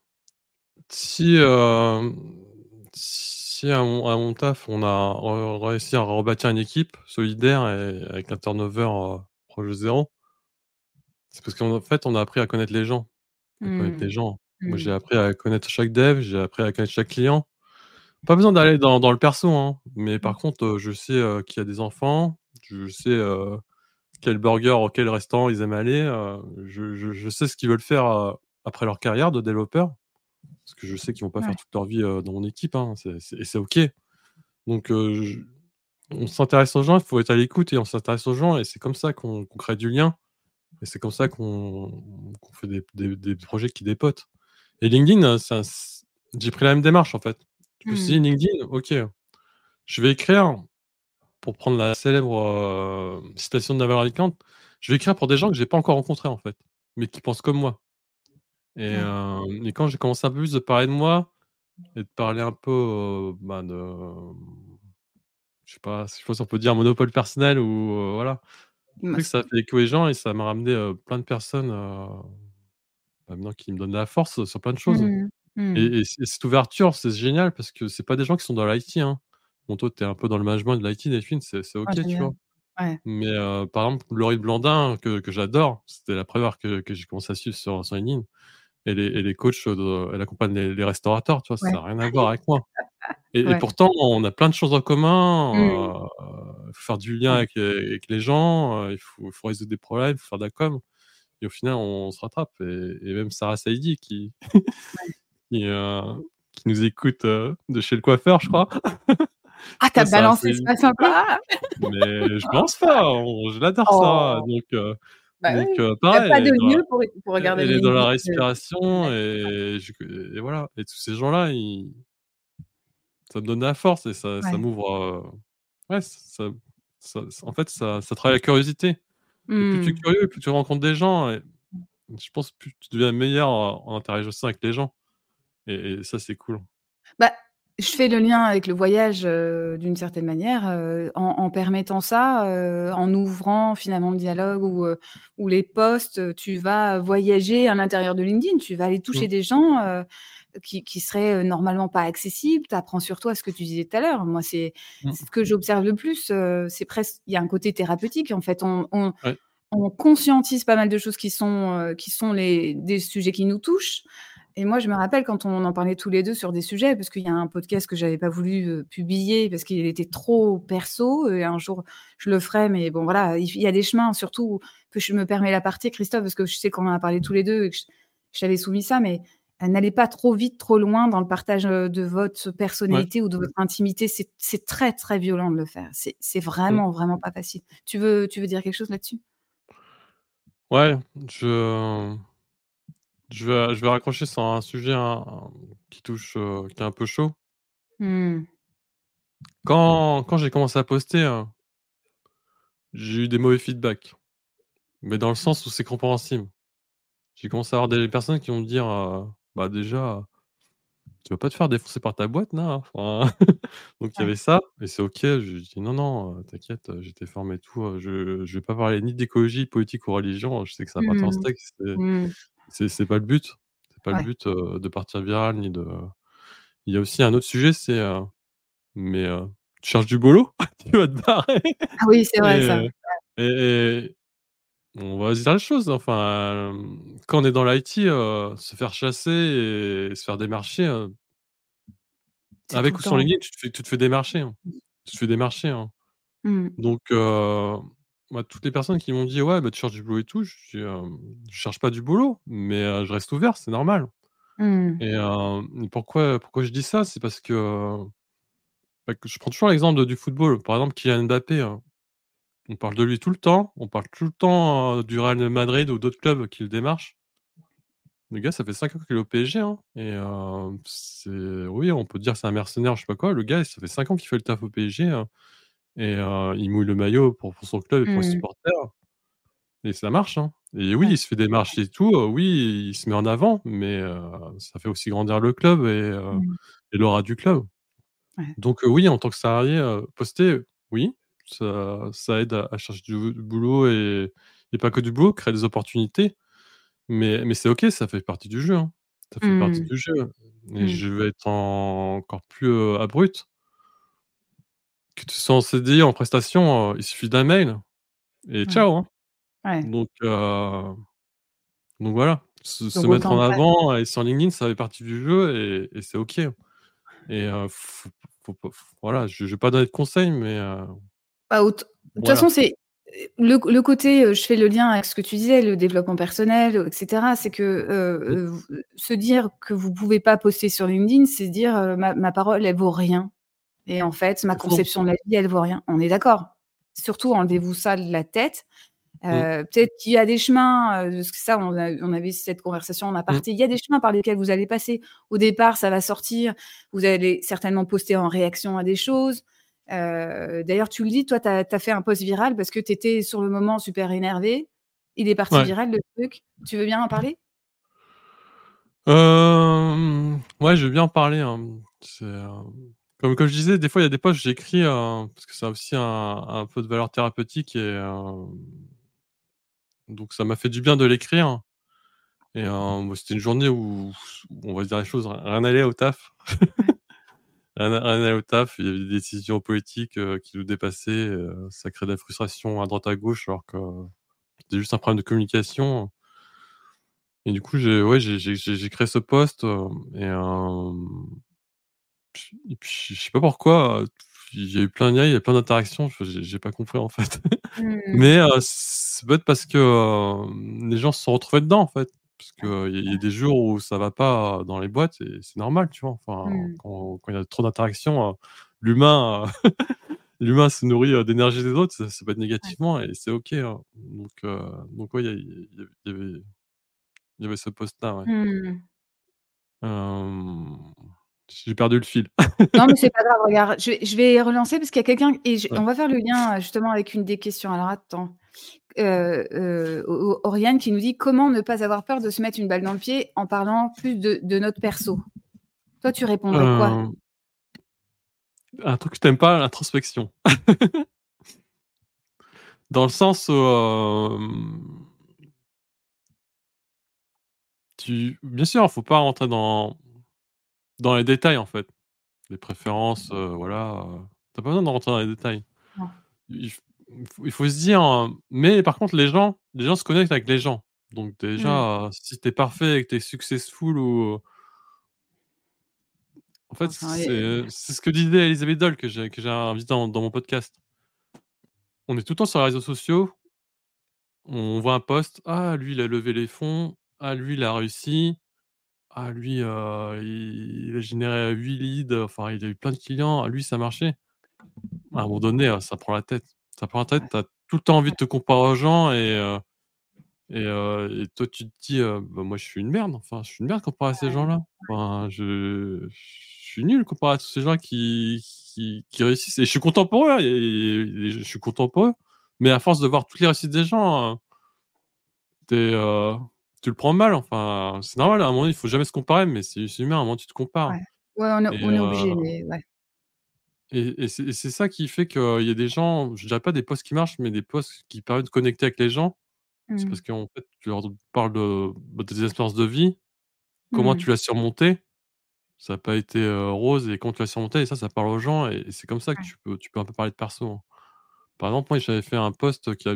si, hem, si à mon à mon taf, on a réussi à rebâtir une équipe solidaire et avec un turnover, heu, proche de 0 c'est parce qu'en fait, on a appris à connaître les gens, à connaître les Mmh. gens. Moi, j'ai Mmh. appris à connaître chaque dev, j'ai appris à connaître chaque client. Pas besoin d'aller dans dans le perso, hein, mais Mmh. par contre, heu, je sais, heu, qui a des enfants, je sais, heu, quel burger quel restaurant ils aiment aller, je je je sais ce qu'ils veulent faire, après leur carrière de développeur. Parce que je sais qu'ils vont pas faire toute leur vie, dans mon équipe, hein, et c'est OK. Donc je on s'intéresse aux gens, il faut être à l'écoute et on s'intéresse aux gens et c'est comme ça qu'on crée du lien et c'est comme ça qu'on fait des des des projets qui dépotent et LinkedIn, j'ai pris la même démarche, en fait. Je me suis dit: Mmh. «LinkedIn, OK, je vais écrire» pour prendre la célèbre, citation de Naval Ravikant, je vais écrire pour des gens que j'ai pas encore rencontrés, en fait, mais qui pensent comme moi et Ouais. hem et quand j'ai commencé un peu plus de parler de moi et de parler un peu, bah, de, mmh, je sais pas, je sais pas si on peut dire monopole personnel ou voilà. C ça a fait écho les gens et ça m'a ramené, plein de personnes, bah, maintenant qui me donnent de la force sur plein de choses Mmh mh. et Mmh. et cette ouverture, c'est génial parce que c'est pas des gens qui sont dans l'IT, hein. Bon, toi, tu es un peu dans le management de l'IT, Delphine, c'est OK, tu vois? Ouais. Mais par exemple, Laurie Blandin que que j'adore, c'était la première que que j'ai commencé à suivre sur sur LinkedIn. Elle est elle est coach, de elle accompagne les les restaurateurs, tu vois? Ouais. Ça a rien à voir avec moi *laughs* et et pourtant on a plein de choses en commun, Mmh. heu, il faut faire du lien Ouais. avec les avec les gens, il faut résoudre des problèmes, il faut faire de la com et au final on se rattrape et et même Sarah Saidi qui. *laughs* qui, heu, qui nous écoute, heu, de chez le coiffeur, je crois. *laughs* Ah, Tu tu as vois, Sarah balancé, c'est pas sympa! mais je balance pas, on je l'adore Sarah, Oh! donc heu Bah donc oui, pareil, pas de est dans la lieu pour regarder elle le est dans la respiration et je et voilà et tous ces gens-là, ils ça me donne de la force et ça ça m'ouvre, ouais, ça ça ça en fait, ça ça travaille la curiosité plus tu es Mmh. curieux, plus tu rencontres des gens et je pense plus tu deviens meilleur en en interagissant avec les gens et et ça, c'est cool. Bah, je fais le lien avec le voyage, d'une certaine manière, en en permettant ça, en ouvrant finalement le dialogue ou les posts, heu, tu vas voyager à l'intérieur de LinkedIn. Tu vas aller toucher Mmh. des gens, qui qui seraient, normalement pas accessibles. Tu apprends sur toi, ce que tu disais tout à l'heure. Moi, c'est Mmh. ce que j'observe le plus, c'est presque il y a un côté thérapeutique, en fait. On on Ouais. on conscientise pas mal de choses qui sont, qui sont les des sujets qui nous touchent et moi, je me rappelle quand on en parlait tous les 2 sur des sujets, parce qu'il y a un podcast que j'avais pas voulu, heu, publier parce qu'il était trop perso et un jour je le ferai, mais bon voilà, il y a des chemins surtout que je me permets l'aparté Christophe, parce que je sais qu'on en a parlé tous les 2 et que je je t'avais soumis ça, mais n'allez pas trop vite, trop loin dans le partage, heu, de votre Ouais. personnalité ou de votre intimité. C'est très, très violent de le faire. C'est c'est Mmh. vraiment, vraiment pas facile. Tu veux tu veux dire quelque chose là-dessus? Ouais, je je vais je vais raccrocher sur un sujet, hein, qui touche, heu, qui est un peu chaud. Mmh. Quand quand j'ai commencé à poster, heu j'ai eu des mauvais feedbacks, mais dans le sens où c'est compréhensible. J'ai commencé à avoir des personnes qui vont me dire, heu: «Bah, déjà, tu vas pas te faire défoncer par ta boîte là, enfin» *laughs* donc il y avait ça et c'est OK. Je dis: «Non, non, t'inquiète, j'étais formé et tout, je je vais pas parler ni d'écologie, politique ou religion, je sais que ça va partir en Mmh. C'est pas le but. C'est pas le but, de partir viral ni de» il y a aussi un autre sujet, c'est, «Mais, tu cherches du boulot? *laughs* Tu vas te barrer» Ah oui, c'est vrai et ça. et et on va dire les choses, enfin, quand on est dans l'IT, se faire chasser et se faire démarcher, avec ou sans. LinkedIn, tu te fais tu te fais démarcher, hein. Tu te fais démarcher, hein. Mmh. Donc moi, toutes les personnes qui m'ont dit: «Ouais, bah, tu cherches du boulot et tout», je dis: «Hem, je cherche pas du boulot, mais je reste ouvert, c'est normal» Mmh. et pourquoi pourquoi je dis ça? C'est parce que, bah, que je prends toujours l'exemple du football. Par exemple, Kylian Mbappé, heu, on parle de lui tout le temps, on parle tout le temps, du Real de Madrid ou d'autres clubs qui le démarchent. Le gars, ça fait 5 ans qu'il est au PSG, hein et c'est oui, on peut dire c'est un mercenaire, je sais pas quoi. Le gars, ça fait 5 ans qu'il fait le taf au PSG, heu et il mouille le maillot pour pour son club et pour les Mmh. supporters et ça marche, hein et oui, il se fait démarcher et tout, oui, il se met en avant, mais ça fait aussi grandir le club et Mmh. et l'aura du club. Ouais. Donc oui, en tant que salarié, poster, oui, ça ça aide à à chercher du boulot et et pas que du boulot, créer des opportunités, mais mais c'est OK, ça fait partie du jeu, hein. Ça fait partie Mmh. du jeu et Mmh. je vais être encore plus, abrupt que tu sois en CDI, en prestation, heu, il suffit d'un mail et Ouais. ciao, hein. Ouais. Donc voilà, se mettre en avant et sur LinkedIn, ça fait partie du jeu et et c'est OK et faut faut f voilà, je je vais pas donner de conseils, mais Bah, de toute voilà. façon, c'est, le le côté, je fais le lien avec ce que tu disais, le développement personnel, heu et cetera. C'est que, se dire que vous pouvez pas poster sur LinkedIn, c'est se dire, «Ma ma parole, elle vaut rien et en fait, ma conception de la vie, elle vaut rien». On est d'accord? Surtout enlevez-vous ça de la tête. Mmh. Heu, peut-être qu'il y a des chemins, parce que ça, on a on avait cette conversation en Mmh. aparté. Il y a des chemins par lesquels vous allez passer. Au départ, ça va sortir, vous allez certainement poster en réaction à des choses. Heu, d'ailleurs, tu le dis, toi, tu as fait un post viral parce que tu étais sur le moment super énervé. Il est parti Ouais. viral le truc. Tu veux bien en parler? Hem, ouais, je veux bien en parler, hein, mmh, c'est, comme comme je disais, des fois, il y a des posts, j'écris, heu, parce que ça a aussi un un peu de valeur thérapeutique et hem donc ça m'a fait du bien de l'écrire. Et heu, bah, c'était une journée où on va se dire les choses, rien n'allait au taf. *laughs* Rien n'a rien n'allait au taf, il y avait des décisions politiques, qui nous dépassaient, ça crée de la frustration à droite à gauche alors que c'était juste un problème de communication. Et du coup, j'ai ouais, créé ce post, heu et puis et puis je sais pas pourquoi, il y a eu plein il y a plein d'interactions, j'ai pas compris, en fait. Mmh. Mais c'est peut-être parce que, les gens se sont retrouvés dedans, en fait. Parce qu'il y y a des jours où ça va pas dans les boîtes et c'est normal, tu vois? Enfin, Mmh. quand il y a trop d'interactions, l'humain, l'humain se nourrit, d'énergie des autres, ça ça peut être négativement et c'est OK, hein. Donc heu, donc ouais, il y y y avait il y avait ce post-là, ouais. Mmh. J'ai perdu le fil. Non, mais c'est pas grave, regarde, je vais je vais relancer parce qu'il y a quelqu'un et je Ouais. on va faire le lien, heu, justement avec une des questions. Alors attends, O O Oriane qui nous dit: «Comment ne pas avoir peur de se mettre une balle dans le pied en parlant plus de de notre perso?» Toi, tu répondrais quoi? Hem un truc que tu aimes pas, l'introspection. *laughs* Dans le sens où, tu bien sûr, il faut pas rentrer dans dans les détails, en fait. Les préférences, heu, voilà, heu, tu as pas besoin de rentrer dans les détails. Non. Il faut se dire, heu mais par contre, les gens les gens se connectent avec les gens. Donc Mmh. déjà, heu, si tu es parfait et que tu es successful ou en fait, Enfin c'est ce que disait Elisabeth Doll que j'ai invitée dans dans mon podcast. On est tout le temps sur les réseaux sociaux on voit un post: «Ah lui, il a levé les fonds. Ah lui, il a réussi. Ah lui, heu, il il a généré 8 leads, enfin il a eu plein de clients, lui ça marchait. À un moment donné, heu, ça prend la tête. Ça prend la tête, tu as tout le temps envie de te comparer aux gens et heu et toi tu te dis, «Bah moi je suis une merde, enfin je suis une merde comparé à ces gens-là. Enfin je je suis nul comparé à tous ces gens qui qui qui réussissent» et je suis content pour eux et et je suis content pour eux. Mais à force de voir toutes les réussites des gens, heu tu le prends mal, enfin, c'est normal, à un moment il faut jamais se comparer, mais c'est humain, à un moment tu te compares Ouais. Ouais, on est on obligé, mais ouais. et et c'est ça qui fait qu'il y a des gens, je dirais pas des posts qui marchent, mais des posts qui permettent de connecter avec les gens. C'est Mmh. parce qu'en fait, tu leur parles de, bah, de tes expériences de vie, comment Mmh. tu l'as surmonté. Ça a pas été, heu, rose et comment tu l'as surmonté et ça, ça parle aux gens et et c'est comme ça que tu peux tu peux un peu parler de perso, hein. Par exemple, moi, j'avais fait un post qui a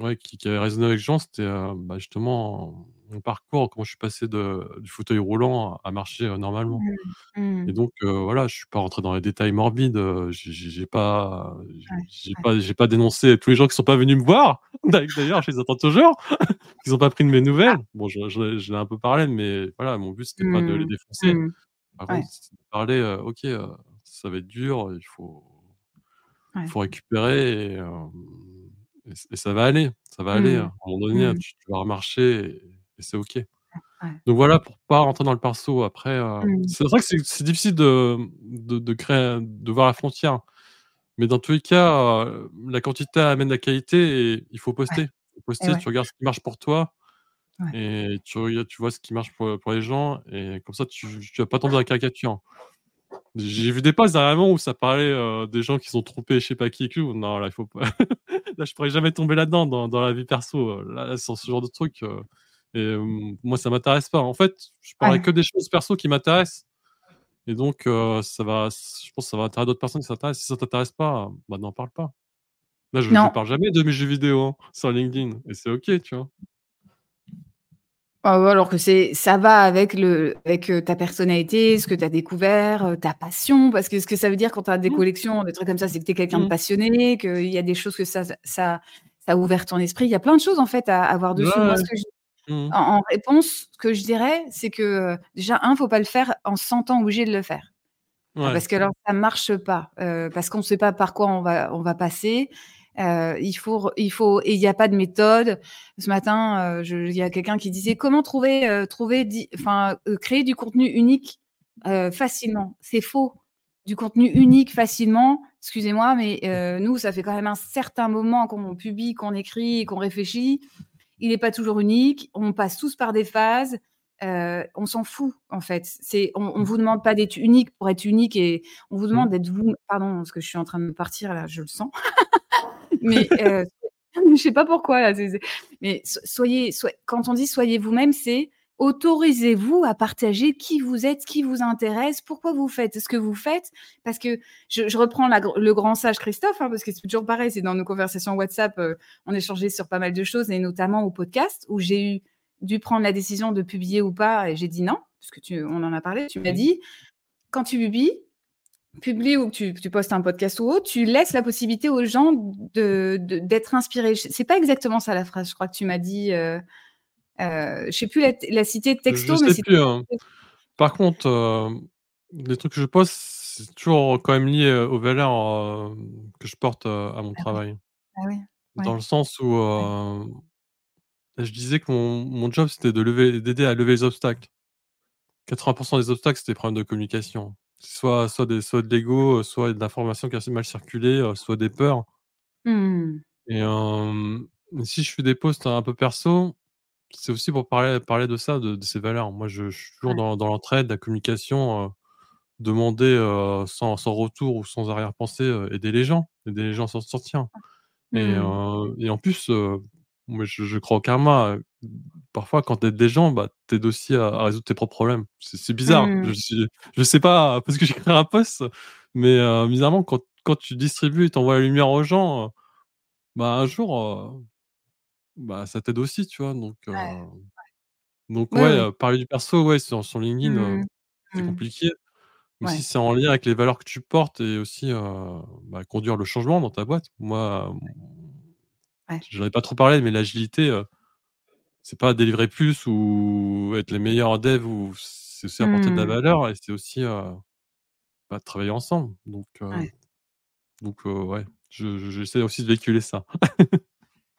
ouais, qui qui avait résonné avec gens, c'était, heu, bah, justement mon parcours, comment je suis passé de du fauteuil roulant à marcher, heu, normalement Mmh. et Mmh. donc heu, voilà, je suis pas rentré dans les détails morbides, j'ai j'ai pas j'ai Ouais, j'ai ouais. pas dénoncé tous les gens qui sont pas venus me voir. *laughs* D'a d'ailleurs, je les attends toujours, *laughs* qu'ils ont pas pris de mes Ah. nouvelles. Bon, je je l'ai je l'ai un peu parlé, mais voilà, mon but, c'était pas de les Mmh. défoncer. Mmh. Par contre, c'est de parler, OK, ça va être dur, il faut Ouais. faut récupérer et hem et et ça va aller, ça va aller, Mmh. à un moment donné, Mmh. tu tu vas remarcher et et c'est OK. Ouais. Donc voilà, pour pas rentrer dans le perso après, heu, Mmh. c'est vrai que c'est difficile de de de créer de voir la frontière, mais dans tous les cas, heu, la quantité amène la qualité et il faut Ouais poster. Il faut poster, tu regardes ce qui marche pour toi Ouais. et tu vois ce qui marche pour, pour les gens et comme ça tu tu vas pas tomber dans la caricature. J'ai vu des posts dernièrement où ça parlait, heu, des gens qui sont trompés je sais pas qui et tout. Non, là, il faut pas. *laughs* Là, je pourrais jamais tomber là-dedans dans dans la vie perso, heu, là, sur ce genre de truc, heu et moi, ça m'intéresse pas. En fait, je parlerai Ouais. que des choses perso qui m'intéressent et donc ça va je pense que ça va intéresser d'autres personnes qui s'intéressent. Si ça t'intéresse pas, bah, n'en parle pas. Là, je Non. parle jamais de mes jeux vidéo, hein, sur LinkedIn et c'est OK, tu vois? Ah alors que c'est ça va avec le avec, heu, ta personnalité, ce que tu as découvert, heu, ta passion. Parce que ce que ça veut dire quand tu as des Mmh. collections, des trucs comme ça, c'est que tu es quelqu'un de Mmh. passionné, qu'il y a des choses que ça ça ça a ouvert ton esprit. Il y a plein de choses en fait à à voir Ouais, dessus. Moi, ouais. ce que je Mmh mh. en en réponse, ce que je dirais, c'est que, heu, déjà 1, faut pas le faire en se sentant obligé de le faire. Ouais. parce que alors ça marche pas, parce qu'on sait pas par quoi on va on va passer. Heu, il faut il faut et il y a pas de méthode. Ce matin, je il y a quelqu'un qui disait: «Comment trouver, heu, trouver enfin, créer du contenu unique, facilement?» c'est faux. Du contenu unique facilement, excusez-moi, mais nous, ça fait quand même un certain moment qu'on publie, qu'on écrit qu'on réfléchit. Il est pas toujours unique, on passe tous par des phases, on s'en fout en fait. C'est on Mmh. vous demande pas d'être unique pour être unique et on vous demande Mmh. d'être vous pardon, parce que je suis en train de partir là, je le sens. *laughs* Mais heu, *laughs* *laughs* je sais pas pourquoi là, mais so soyez soy quand on dit: «Soyez vous-même», c'est autorisez-vous à partager qui vous êtes, qui vous intéresse, pourquoi vous faites ce que vous faites. Parce que je je reprends la le grand sage Christophe, hein, parce que c'est toujours pareil, c'est dans nos conversations WhatsApp, heu, on échangeait sur pas mal de choses et notamment au podcast où j'ai eu dû prendre la décision de publier ou pas et j'ai dit: «Non», parce que tu on en a parlé, tu m'as dit: «Quand tu publies publies ou que tu tu postes un podcast ou autre, tu laisses la possibilité aux gens de d'être inspirés». C'est pas exactement ça la phrase, je crois que tu m'as dit, heu heu, je sais plus la la Je je texto, mais sais c'était plus, hein. Par contre, hem, les trucs que je poste, c'est toujours quand même lié, aux valeurs, hem, que je porte, heu, à mon Ah travail. Ah ouais. Dans le sens où, Ouais. je disais que mon mon job, c'était de lever d'aider à lever les obstacles. 80% des obstacles, c'est des problèmes de communication. Soit soit des soit de l'ego, soit de l'information qui a assez mal circulé, heu, soit des peurs Mmh. et si je fais des posts un peu perso, c'est aussi pour parler parler de ça, de de ces valeurs. Moi, je je suis toujours Ouais. dans dans l'entraide, la communication, heu, demander, sans sans retour ou sans arrière-pensée, aider les gens, aider les gens à s'en sortir et Mmh. et en plus, moi, je je crois au karma, parfois quand tu aides des gens, bah, tu aides aussi à à résoudre tes propres problèmes. C'est bizarre, Mmh. je je sais pas *laughs* parce que j'ai créé un post, mais heu, bizarrement quand quand tu distribues et tu envoies la lumière aux gens, heu, bah, un jour, heu, bah, ça t'aide aussi, tu vois? Donc Ouais. donc Ouais. parler du perso, ouais, sur sur LinkedIn, Mmh. c'est Mmh. compliqué, mais si c'est en lien avec les valeurs que tu portes et aussi, bah, conduire le changement dans ta boîte. Moi, Ouais. j'en ai pas trop parlé, mais l'agilité, heu, c'est pas délivrer plus ou être les meilleurs devs ou c'est aussi apporter de la Mmh. valeur et c'est aussi, heu, bah, travailler ensemble donc heu, Ouais. donc heu, ouais, je je j'essaie aussi de véhiculer ça. *laughs*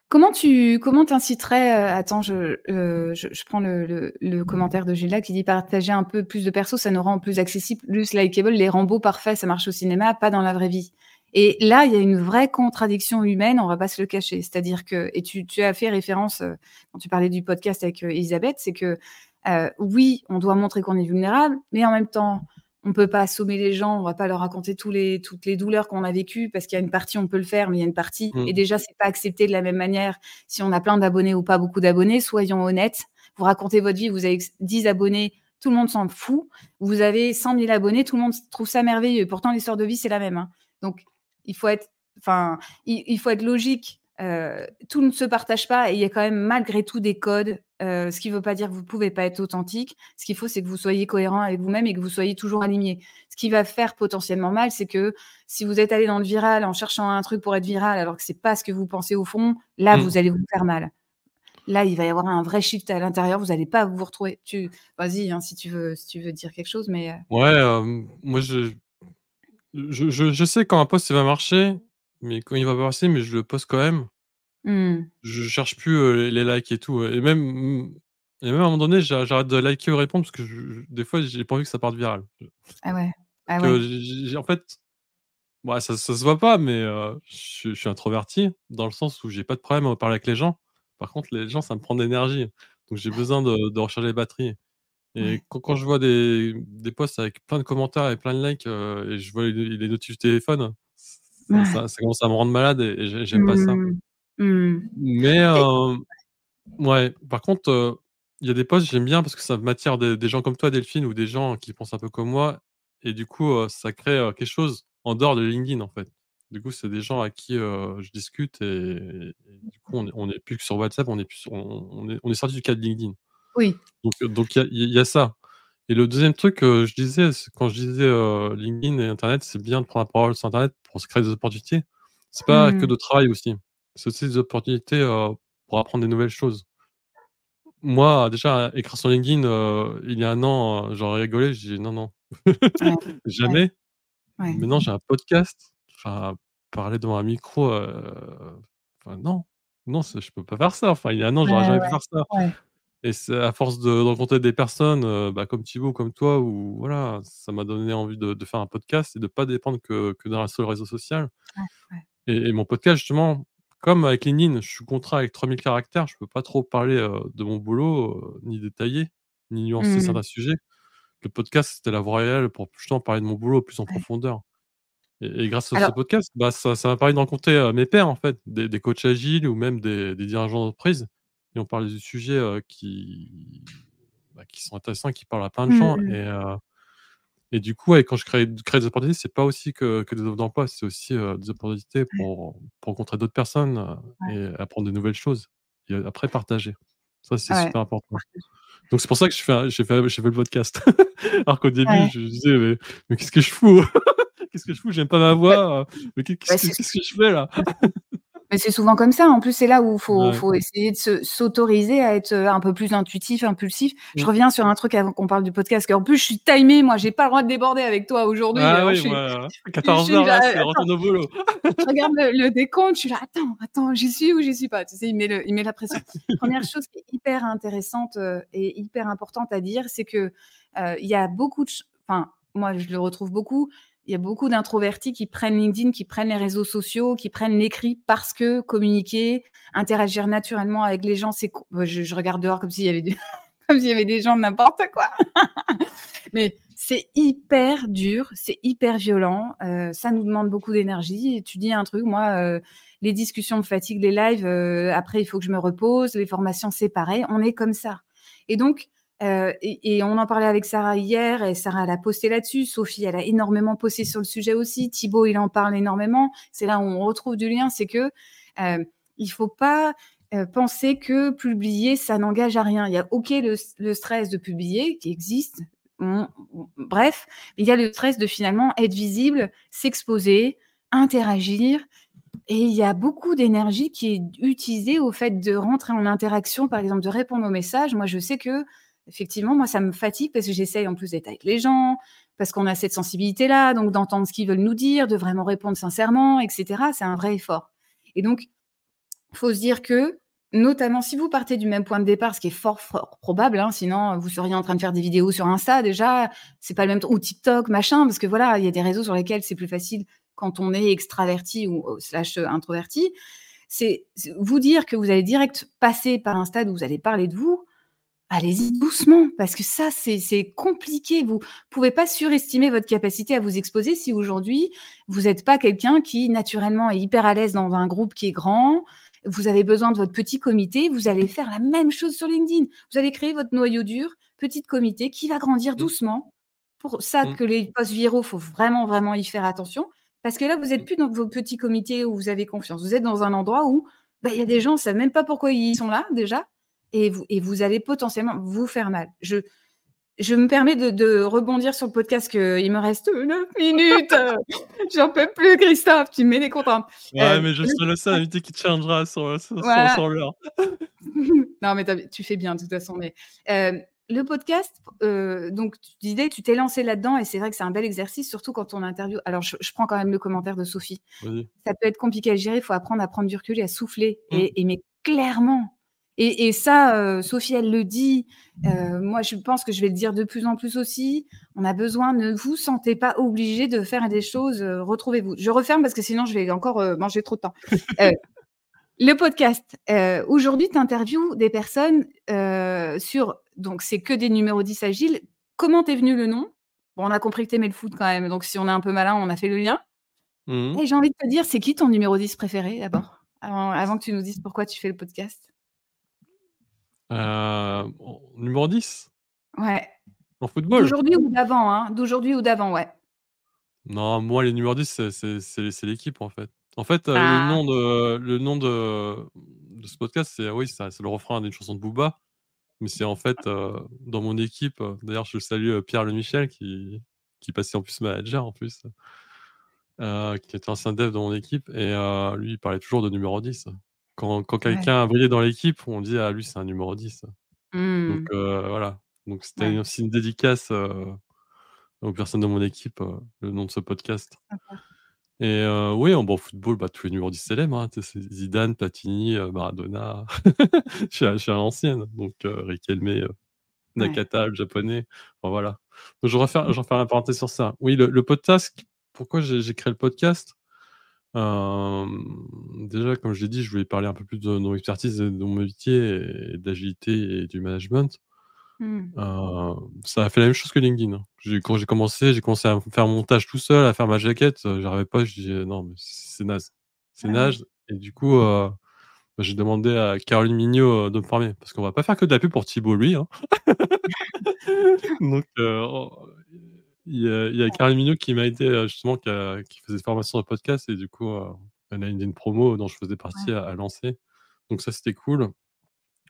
Comment tu comment attends, je, je je prends le le le commentaire de Julia qui dit: «Partager un peu plus de persos, ça nous rend plus accessibles, plus likeable. Les Rambo parfaits, ça marche au cinéma, pas dans la vraie vie» et là, il y a une vraie contradiction humaine, on va pas se le cacher. C'est-à-dire que et tu tu as fait référence, heu, quand tu parlais du podcast avec, heu, Élisabeth, c'est que, heu, oui, on doit montrer qu'on est vulnérable, mais en même temps, on peut pas assommer les gens, on va pas leur raconter tous les toutes les douleurs qu'on a vécues parce qu'il y a une partie, on peut le faire, mais il y a une partie et Mmh. déjà, c'est pas accepté de la même manière si on a plein d'abonnés ou pas beaucoup d'abonnés. Soyons honnêtes, vous racontez votre vie, vous avez x 10 abonnés, tout le monde s'en fout. Vous avez 100 000 abonnés, tout le monde trouve ça merveilleux. Pourtant, l'histoire de vie, c'est la même, hein. Donc il faut être enfin, il il faut être logique. Heu, tout ne se partage pas et il y a quand même malgré tout des codes, heu, ce qui veut pas dire que vous pouvez pas être authentique. Ce qu'il faut, c'est que vous soyez cohérent avec vous-même et que vous soyez toujours aligné. Ce qui va faire potentiellement mal, c'est que si vous êtes allé dans le viral en cherchant un truc pour être viral alors que c'est pas ce que vous pensez au fond, là, Mmh. vous allez vous faire mal. Là, il va y avoir un vrai shift à l'intérieur, vous allez pas vous retrouver. Tu vas-y, hein, si tu veux si tu veux dire quelque chose, mais heu Ouais, moi je je je je sais quand un post il va marcher, mais quand il va pas marcher, mais je le poste quand même. Mmh. Je cherche plus, heu, les likes et tout, et même, mmh et même à un moment donné, j'a j'arrête de liker ou répondre parce que je des fois, j'ai pas envie que ça parte viral. Ah ouais. Ah ouais. en fait, ça ça se voit pas, mais heu, je suis introverti dans le sens où j'ai pas de problème à parler avec les gens. Par contre, les gens, ça me prend de l'énergie, donc j'ai besoin de de recharger les batteries et Ouais. quand quand je vois des des posts avec plein de commentaires et plein de likes, heu, et je vois les les notifs téléphone, ça Ouais. ça ça commence à me rendre malade et et j'ai j'aime pas ça. Mmh. Mmh. Mais heu, ouais, par contre, heu, il y a des posts, j'aime bien parce que ça m'attire des des gens comme toi, Delphine, ou des gens qui pensent un peu comme moi et du coup, ça crée, quelque chose en dehors de LinkedIn, en fait. Du coup, c'est des gens à qui, je discute et et du coup, on est on est plus que sur WhatsApp, on est plus sur on on est on est sorti du cadre LinkedIn. Oui. Donc donc il y a il y a ça et le 2e truc, heu, je disais, quand je disais, heu, LinkedIn et internet, c'est bien de prendre la parole sur internet pour se créer des opportunités. C'est pas que Mmh. de travail aussi, c'est aussi des opportunités, pour apprendre des nouvelles choses. Moi, déjà, écrire sur LinkedIn, il y a 1 an, j'aurais rigolé, j'ai dit: «Non, non, Ouais. *laughs* Jamais». Ouais. Maintenant, j'ai un podcast, enfin, parler devant un micro, enfin non, non, je peux pas faire ça. Enfin, il y a 1 an, j'aurais jamais pu faire ça. Et c'est à force de de rencontrer des personnes, heu, bah, comme Thibaut, comme toi, où voilà, ça m'a donné envie de de faire un podcast et de pas dépendre que que d'un seul réseau social Ouais, ouais. et et mon podcast, justement, comme avec LinkedIn, je suis contraint avec 3000 caractères, je peux pas trop parler, heu, de mon boulot, heu, ni détailler, ni nuancer Mmh. certains sujets. Le podcast, c'était la voie réelle pour justement parler de mon boulot plus en Ouais. profondeur et et grâce à ce Alors podcast, bah, ça m'a permis de rencontrer, heu, mes pairs, en fait, des des coachs agiles ou même des des dirigeants d'entreprise et on parle de sujets, qui, bah, qui sont intéressants, qui parlent à plein de Mmh gens mh. et du coup, ouais, quand je crée crée des opportunités, c'est pas aussi que que des offres d'emploi, c'est aussi, des opportunités pour pour rencontrer d'autres personnes, Ouais. et apprendre de nouvelles choses et après partager. Ça, c'est Ouais. super important. Donc c'est pour ça que j'ai fait j'ai fait le podcast. *laughs* Alors qu'au début, je disais: «Mais mais qu'est-ce que je fous? *laughs* Qu'est-ce que je fous? J'aime pas ma voix, mais qu'est-ce que je fais là?» *laughs* mais c'est souvent comme ça. En plus, c'est là où faut Ouais. faut essayer de se s'autoriser à être, heu, un peu plus intuitif, impulsif. Je Mmh. reviens sur un truc avant qu'on parle du podcast, qu'en plus je suis timée, moi, j'ai pas le droit de déborder avec toi aujourd'hui, Ah je oui, suis moi, *laughs* je 14:00 suis là, là, retourne au boulot. *laughs* je regarde le le décompte, je suis là: «Attends, attends, j'y suis ou j'y suis pas?» Tu sais, il met le il met la pression. *laughs* 1re chose qui est hyper intéressante, heu et hyper importante à dire, c'est que, heu, il y a beaucoup de enfin, moi, je le retrouve beaucoup, il y a beaucoup d'introvertis qui prennent LinkedIn, qui prennent les réseaux sociaux, qui prennent l'écrit parce que communiquer, interagir naturellement avec les gens, c'est je je regarde dehors comme s'il y avait des *laughs* comme s'il y avait des gens de n'importe quoi. *laughs* Mais c'est hyper dur, c'est hyper violent, heu, ça nous demande beaucoup d'énergie tu dis un truc, moi, heu, les discussions me fatiguent, les lives, heu, après il faut que je me repose, les formations, c'est pareil, on est comme ça et donc heu et on en parlait avec Sarah hier et Sarah, elle a posté là-dessus. Sophie, elle a énormément posté sur le sujet aussi. Thibaut, il en parle énormément. C'est là où on retrouve du lien, c'est que, heu, il faut pas, heu, penser que publier, ça n'engage à rien. Il y a OK le stress de publier qui existe, bref, il y a le stress de finalement être visible, s'exposer, interagir et il y a beaucoup d'énergie qui est utilisée au fait de rentrer en interaction, par exemple, de répondre aux messages. Moi, je sais que, effectivement, moi, ça me fatigue parce que j'essaye en plus d'être avec les gens, parce qu'on a cette sensibilité-là, donc d'entendre ce qu'ils veulent nous dire, de vraiment répondre sincèrement, etc. C'est un vrai effort. Et donc, il faut se dire que, notamment si vous partez du même point de départ, ce qui est fort, probable, hein, sinon vous seriez en train de faire des vidéos sur Insta déjà, c'est pas le même ou TikTok, machin, parce que voilà, il y a des réseaux sur lesquels c'est plus facile quand on est extraverti ou slash introverti. C'est vous dire que vous allez direct passer par un stade où vous allez parler de vous, allez-y doucement, parce que ça, c'est compliqué. Vous pouvez pas surestimer votre capacité à vous exposer si aujourd'hui, vous n'êtes pas quelqu'un qui, naturellement, est hyper à l'aise dans un groupe qui est grand. Vous avez besoin de votre petit comité. Vous allez faire la même chose sur LinkedIn. Vous allez créer votre noyau dur, petit comité qui va grandir mmh. doucement. Pour ça mmh. que les postes viraux, faut vraiment, vraiment y faire attention. Parce que là, vous n'êtes mmh. plus dans vos petits comités où vous avez confiance. Vous êtes dans un endroit où bah, il y a des gens, ne savent même pas pourquoi ils sont là déjà et vous, et vous allez potentiellement vous faire mal. Je, je me permets de, rebondir sur le podcast qu'il me reste 9 minutes. *laughs* J'en peux plus, Christophe. Tu me mets contraintes. Ouais, euh, mais je suis le seul invité qui te changera sur, sur, l'heure. *laughs* non, mais tu fais bien, de toute façon. Mais euh, le podcast, euh, donc tu disais, tu t'es lancé là-dedans et c'est vrai que c'est un bel exercice, surtout quand on interview. Alors, je, prends quand même le commentaire de Sophie. Ça peut être compliqué à gérer. Il faut apprendre à prendre du recul et à souffler. Et, mmh. et mais clairement, et, ça, euh, Sophie, elle le dit. Euh, moi, je pense que je vais le dire de plus en plus aussi. On a besoin, ne vous sentez pas obligé de faire des choses. Euh, retrouvez-vous. Je referme parce que sinon, je vais encore manger trop de temps. *laughs* le podcast. Aujourd'hui, tu interviews des personnes sur. Donc, c'est que des numéros 10 agiles. Comment t'es venu le nom? Bon, on a compris que t'aimais le foot quand même. Donc, si on est un peu malin, on a fait le lien. Mmh Et j'ai envie de te dire, c'est qui ton numéro 10 préféré d'abord? Avant que tu nous dises pourquoi tu fais le podcast? Euh, numéro 10? Ouais. En football? D'aujourd'hui ou d'avant, hein? D'aujourd'hui ou d'avant, ouais. Non, moi, les numéros 10, c'est l'équipe, en fait. En fait, le ah. nom de le nom de de ce podcast, c'est oui, c'est le refrain d'une chanson de Booba, mais c'est en fait, dans mon équipe, d'ailleurs, je salue, Pierre Le Michel qui qui passait en plus manager, en plus, qui était ancien dev dans mon équipe et lui, il parlait toujours de numéro 10. Quand quand quelqu'un a brillé dans l'équipe, on dit: «Ah lui, c'est un numéro 10». Donc mmh. voilà, donc c'était aussi une dédicace, aux personnes de mon équipe, le nom de ce podcast. Et oui, en bon football, bah, tous les numéros 10 célèbres, hein, c'est Zidane, Platini, Maradona. *laughs* Je suis à je l'ancienne, donc Riquelme, Nakata, le japonais, enfin voilà. Donc je refaire j'en faire un parenthèse sur ça. Oui, le le podcast, pourquoi j'ai créé le podcast? Déjà, comme je l'ai dit, je voulais parler un peu plus de mon expertise de mon métier et d'agilité et du management. Mmh. ça a fait la même chose que LinkedIn, hein. quand j'ai commencé, j'ai commencé à faire mon montage tout seul, à faire ma jaquette, j'arrivais pas, je disais: «Non, mais c'est naze, c'est ah naze» et du coup, bah, j'ai demandé à Caroline Mignot, de me former parce qu'on va pas faire que de la pub pour Thibault lui, hein. *laughs* Donc il y a il y a Mignot qui m'a aidé, justement, qui qui faisait des formations de podcast et du coup, elle a une une promo dont je faisais partie à lancer. Donc ça, c'était cool.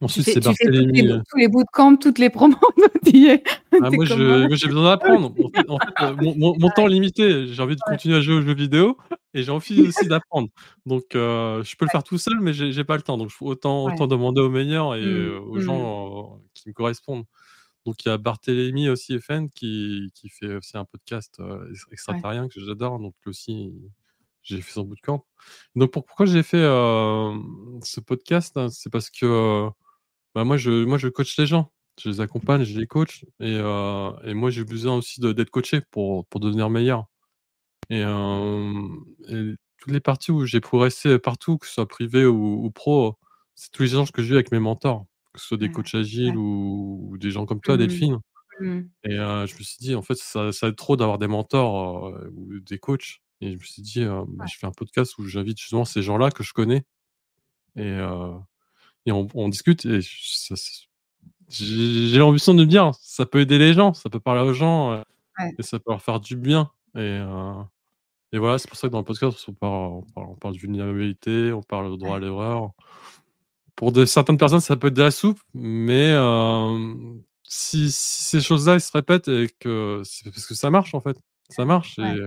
Ensuite, c'est Barthélémy, tous les tous les bootcamps, toutes les promos, *laughs* Ah moi j'ai besoin d'apprendre. En fait mon mon temps limité, j'ai envie de continuer à jouer aux jeux vidéo et j'ai envie *laughs* aussi d'apprendre. Donc je peux le faire tout seul, mais j'ai pas le temps. Donc autant autant demander aux meilleurs et mmh. aux Mmh. gens qui me correspondent. Donc il y a Barthélémy aussi FN qui qui fait aussi un podcast, extraterrien que j'adore, donc lui aussi, j'ai fait son bootcamp. Donc pourquoi j'ai fait, ce podcast, hein, c'est parce que, bah, moi je moi je coach les gens. Je les accompagne, je les coach et et moi j'ai besoin aussi d'être coaché pour pour devenir meilleur et et toutes les parties où j'ai progressé partout, que ce soit privé ou ou pro, c'est tous les échanges que j'ai eu avec mes mentors que ce soit des coachs agiles ou des gens comme toi, Mmh. Delphine. Mmh. Et je me suis dit: «En fait, ça ça aide trop d'avoir des mentors, ou des coachs» et je me suis dit, bah, «Je fais un podcast où j'invite justement ces gens-là que je connais. Et et on on discute» et j'ai l'ambition de me dire: «Ça peut aider les gens, ça peut parler aux gens, et ça peut leur faire du bien» et et voilà, c'est pour ça que dans le podcast, on parle on parle on parle de vulnérabilité, on parle de droit à l'erreur. Pour de certaines personnes, ça peut être de la soupe, mais si si ces choses-là, se répètent et que c'est parce que ça marche, en fait. Ça marche et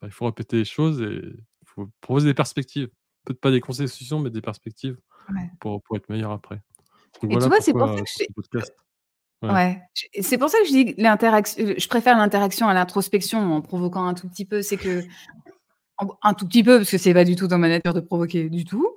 bah, il faut répéter les choses et il faut proposer des perspectives. Peut-être pas des concessions, mais des perspectives pour pour être meilleur après. Donc Et tu vois, c'est pour ça que podcast. Ouais. C'est pour ça que je dis que l'interac heu, je préfère l'interaction à l'introspection en provoquant un tout petit peu. C'est que un tout petit peu, parce que c'est pas du tout dans ma nature de provoquer du tout.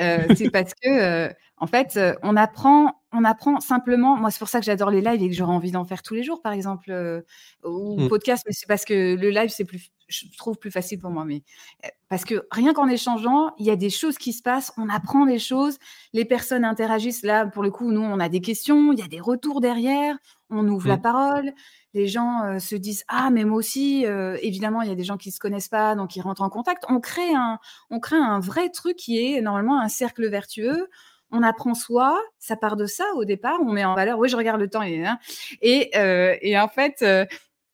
Heu, *laughs* c'est parce que, heu, en fait, heu, on apprend on apprend simplement moi, c'est pour ça que j'adore les lives et que j'aurais envie d'en faire tous les jours, par exemple, ou Mmh. podcast, mais c'est parce que le live, c'est plus je trouve plus facile pour moi, mais heu, parce que rien qu'en échangeant, il y a des choses qui se passent, on apprend des choses, les personnes interagissent. Là, pour le coup, nous, on a des questions, il y a des retours derrière, on ouvre la Mmh. parole, les gens, heu, se disent: «Ah mais moi aussi», heu, évidemment, il y a des gens qui se connaissent pas, donc ils rentrent en contact. On crée un on crée un vrai truc qui est normalement un cercle vertueux. On apprend soi, ça part de ça au départ, on met en valeur oui, je regarde le temps et et en fait,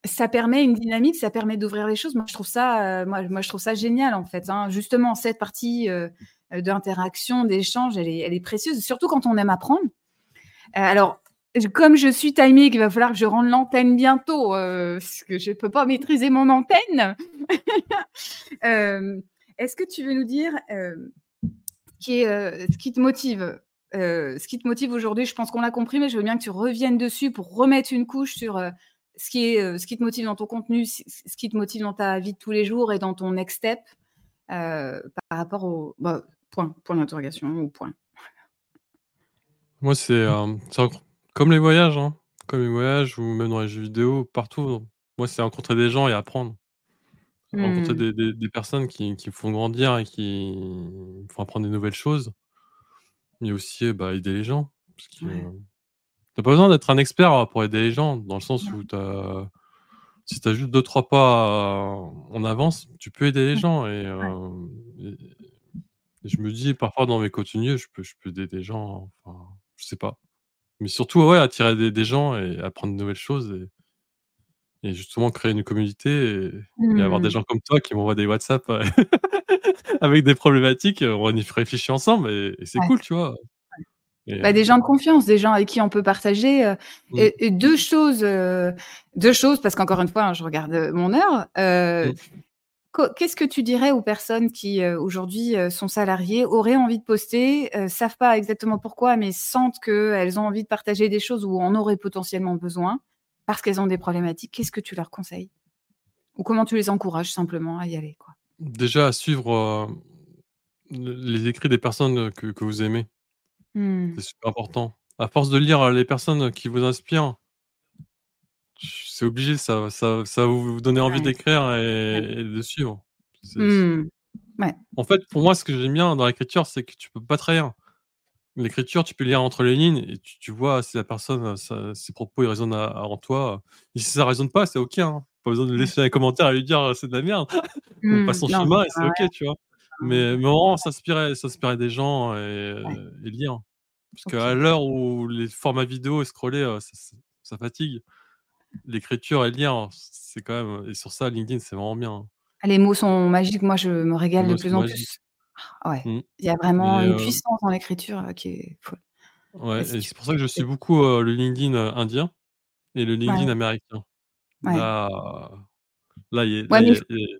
ça permet une dynamique, ça permet d'ouvrir les choses. Moi, je trouve ça, heu, moi moi, je trouve ça génial, en fait, hein. Justement, cette partie, heu heu, d'interaction, d'échange, elle est elle est précieuse, surtout quand on aime apprendre. Heu, alors, comme je suis timée, qu'il va falloir que je rende l'antenne bientôt, parce que je peux pas maîtriser mon antenne. *laughs* Est-ce que tu veux nous dire, qui est, ce qui te motive? Ce qui te motive aujourd'hui, je pense qu'on l'a compris, mais je veux bien que tu reviennes dessus pour remettre une couche sur, ce qui est, heu, ce qui te motive dans ton contenu, ce qui te motive dans ta vie de tous les jours et dans ton next step, heu, par rapport au bah, point point d'interrogation ou point. Moi, c'est, renc comme les voyages, hein, comme les voyages ou même dans les jeux vidéo, partout. Moi, c'est rencontrer des gens et apprendre. Rencontrer Mmh. des des des personnes qui qui me font grandir et qui me font apprendre des nouvelles choses. Mais aussi, bah, aider les gens parce que Ouais. Tu as pas besoin d'être un expert pour aider les gens, dans le sens où as si tu as juste 2-3 pas en avance, tu peux aider les gens et et je me dis parfois dans mes contenus, je peux je peux aider des gens, enfin, je sais pas. Mais surtout, ouais, attirer des des gens et apprendre de nouvelles choses et et justement créer une communauté et et avoir des Mmh. gens comme toi qui m'envoient des WhatsApp *laughs* avec des problématiques, on y réfléchit ensemble et et c'est Ouais. cool, tu vois? Bah, heu des gens de confiance, des gens avec qui on peut partager, heu Mmh. et et 2 choses, heu, 2 choses parce qu'encore une fois, hein, je regarde, mon heure. Heu, Mmh. co qu'est-ce que tu dirais aux personnes qui, aujourd'hui, sont salariées, auraient envie de poster, savent pas exactement pourquoi, mais sentent qu'elles ont envie de partager des choses ou en auraient potentiellement besoin, parce qu'elles ont des problématiques, qu'est-ce que tu leur conseilles? Ou comment tu les encourages simplement à y aller, quoi? Déjà à suivre, les écrits des personnes que que vous aimez. Mmh. C'est super important. À force de lire les personnes qui vous inspirent c'est obligé, ça ça ça va vous donner envie Ouais. d'écrire Ouais. et de suivre. Mmh. Ouais. En fait, pour moi, ce que j'aime bien dans l'écriture, c'est que tu peux pas trahir. L'écriture, tu peux lire entre les lignes et tu tu vois si la personne, ses propos, ils résonnent a en toi et si ça résonne pas, c'est OK, hein. Pas besoin de laisser un commentaire et lui dire: «C'est de la merde». On passe Mmh. son Non, chemin et c'est à OK, tu vois? Rien. Mais mais vraiment s'inspirer s'inspirer des gens et Ouais. heu et lire. Parce qu'à l'heure où les formats vidéo et scroller, ça fatigue. L'écriture et lire, c'est quand même et sur ça, LinkedIn, c'est vraiment bien, hein. Les mots sont magiques. Moi, je me régale de plus en magiques. plus. Ouais, Mmh il y a vraiment et une puissance dans l'écriture, qui est folle. Ouais et c'est pour ça que je suis beaucoup, le LinkedIn, indien et le Ouais. LinkedIn américain. Ouais. Là là, il y a Ouais, là, il mais y f a il y a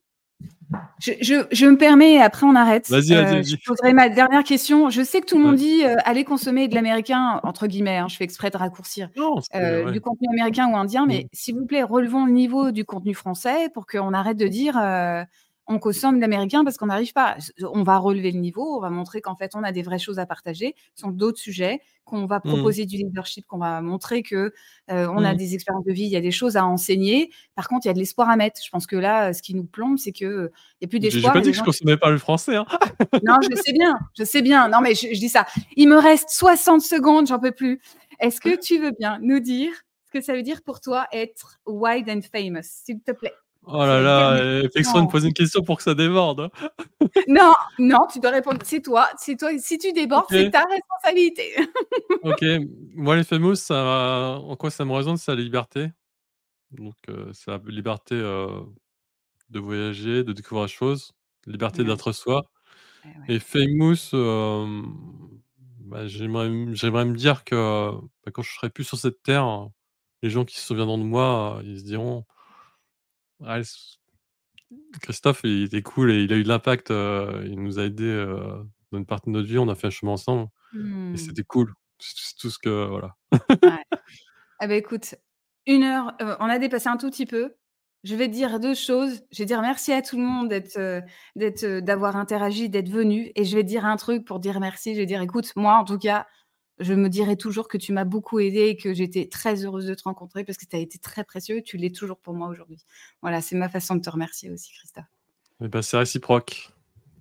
Je je je me permets et après on arrête. Vas-y, vas-y, Heu, je vas-y. poserai ma dernière question. Je sais que tout le monde dit, heu: «Allez consommer de l'américain», entre guillemets, hein, je fais exprès de raccourcir, Non, ouais. du contenu américain ou indien, Mmh. mais s'il vous plaît, relevons le niveau du contenu français pour qu'on arrête de dire, heu: «On consomme l'américain parce qu'on n'arrive pas». On va relever le niveau, on va montrer qu'en fait, on a des vraies choses à partager sur d'autres sujets, qu'on va Mmh mh. proposer du leadership, qu'on va montrer que, heu, on a Mmh. des expériences de vie, il y a des choses à enseigner. Par contre, il y a de l'espoir à mettre. Je pense que là, ce qui nous plombe, c'est qu'il y a plus J'ai j'ai d'espoir pas dit que je gens consommais pas le français, hein. *laughs* Non, je sais bien, je sais bien. Non, mais je je dis ça. Il me reste 60 secondes, j'en peux plus. Est-ce que *laughs* tu veux bien nous dire ce que ça veut dire pour toi être wide and famous, s'il te plaît? Oh là là, me question. poser une question pour que ça déborde, hein. *laughs* Non, non, tu dois répondre. C'est toi, c'est toi. Si tu débordes, c'est ta responsabilité. *laughs* OK. Moi, les famous, ça en quoi ça me résonne? C'est la liberté. Donc heu, c'est la liberté, heu, de voyager, de découvrir des choses, liberté Ouais. d'être soi Eh ouais. et famous, hem, bah, j'aimerais me dire que, bah, quand je serai plus sur cette terre, les gens qui se souviendront de moi, ils se diront «Ah s Christophe, il était cool et il a eu de l'impact, heu, il nous a aidés, heu, dans une partie de notre vie, on a fait un chemin ensemble et Mmh. c'était cool». C'est tout ce que voilà. Ouais. *laughs* Ah bah, écoute, 1 heure, heu, on a dépassé un tout petit peu. Je vais te dire 2 choses. Je vais dire merci à tout le monde d'être, d'avoir interagi, d'être venu et je vais te dire un truc pour dire merci. Je vais dire: «Écoute, moi, en tout cas, je me dirai toujours que tu m'as beaucoup aidé et que j'étais très heureuse de te rencontrer parce que tu as été très précieux et tu l'es toujours pour moi aujourd'hui». Voilà, c'est ma façon de te remercier aussi, Christophe. Et bah, c'est réciproque.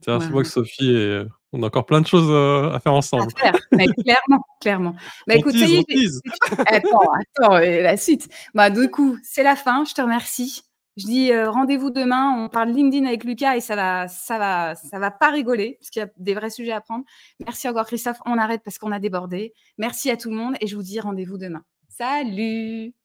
C'est réciproque, Voilà. Sophie et on a encore plein de choses, heu, à faire À ensemble. faire, mais *laughs* clairement, clairement. Bah, On écoute, tease, on tease! attends, attends la suite. Bah, du coup, c'est la fin, je te remercie. Je dis, heu, rendez-vous demain, on parle LinkedIn avec Lucas et ça va ça va ça va pas rigoler parce qu'il y a des vrais sujets à prendre. Merci encore Christophe, on arrête parce qu'on a débordé. Merci à tout le monde et je vous dis rendez-vous demain. Salut!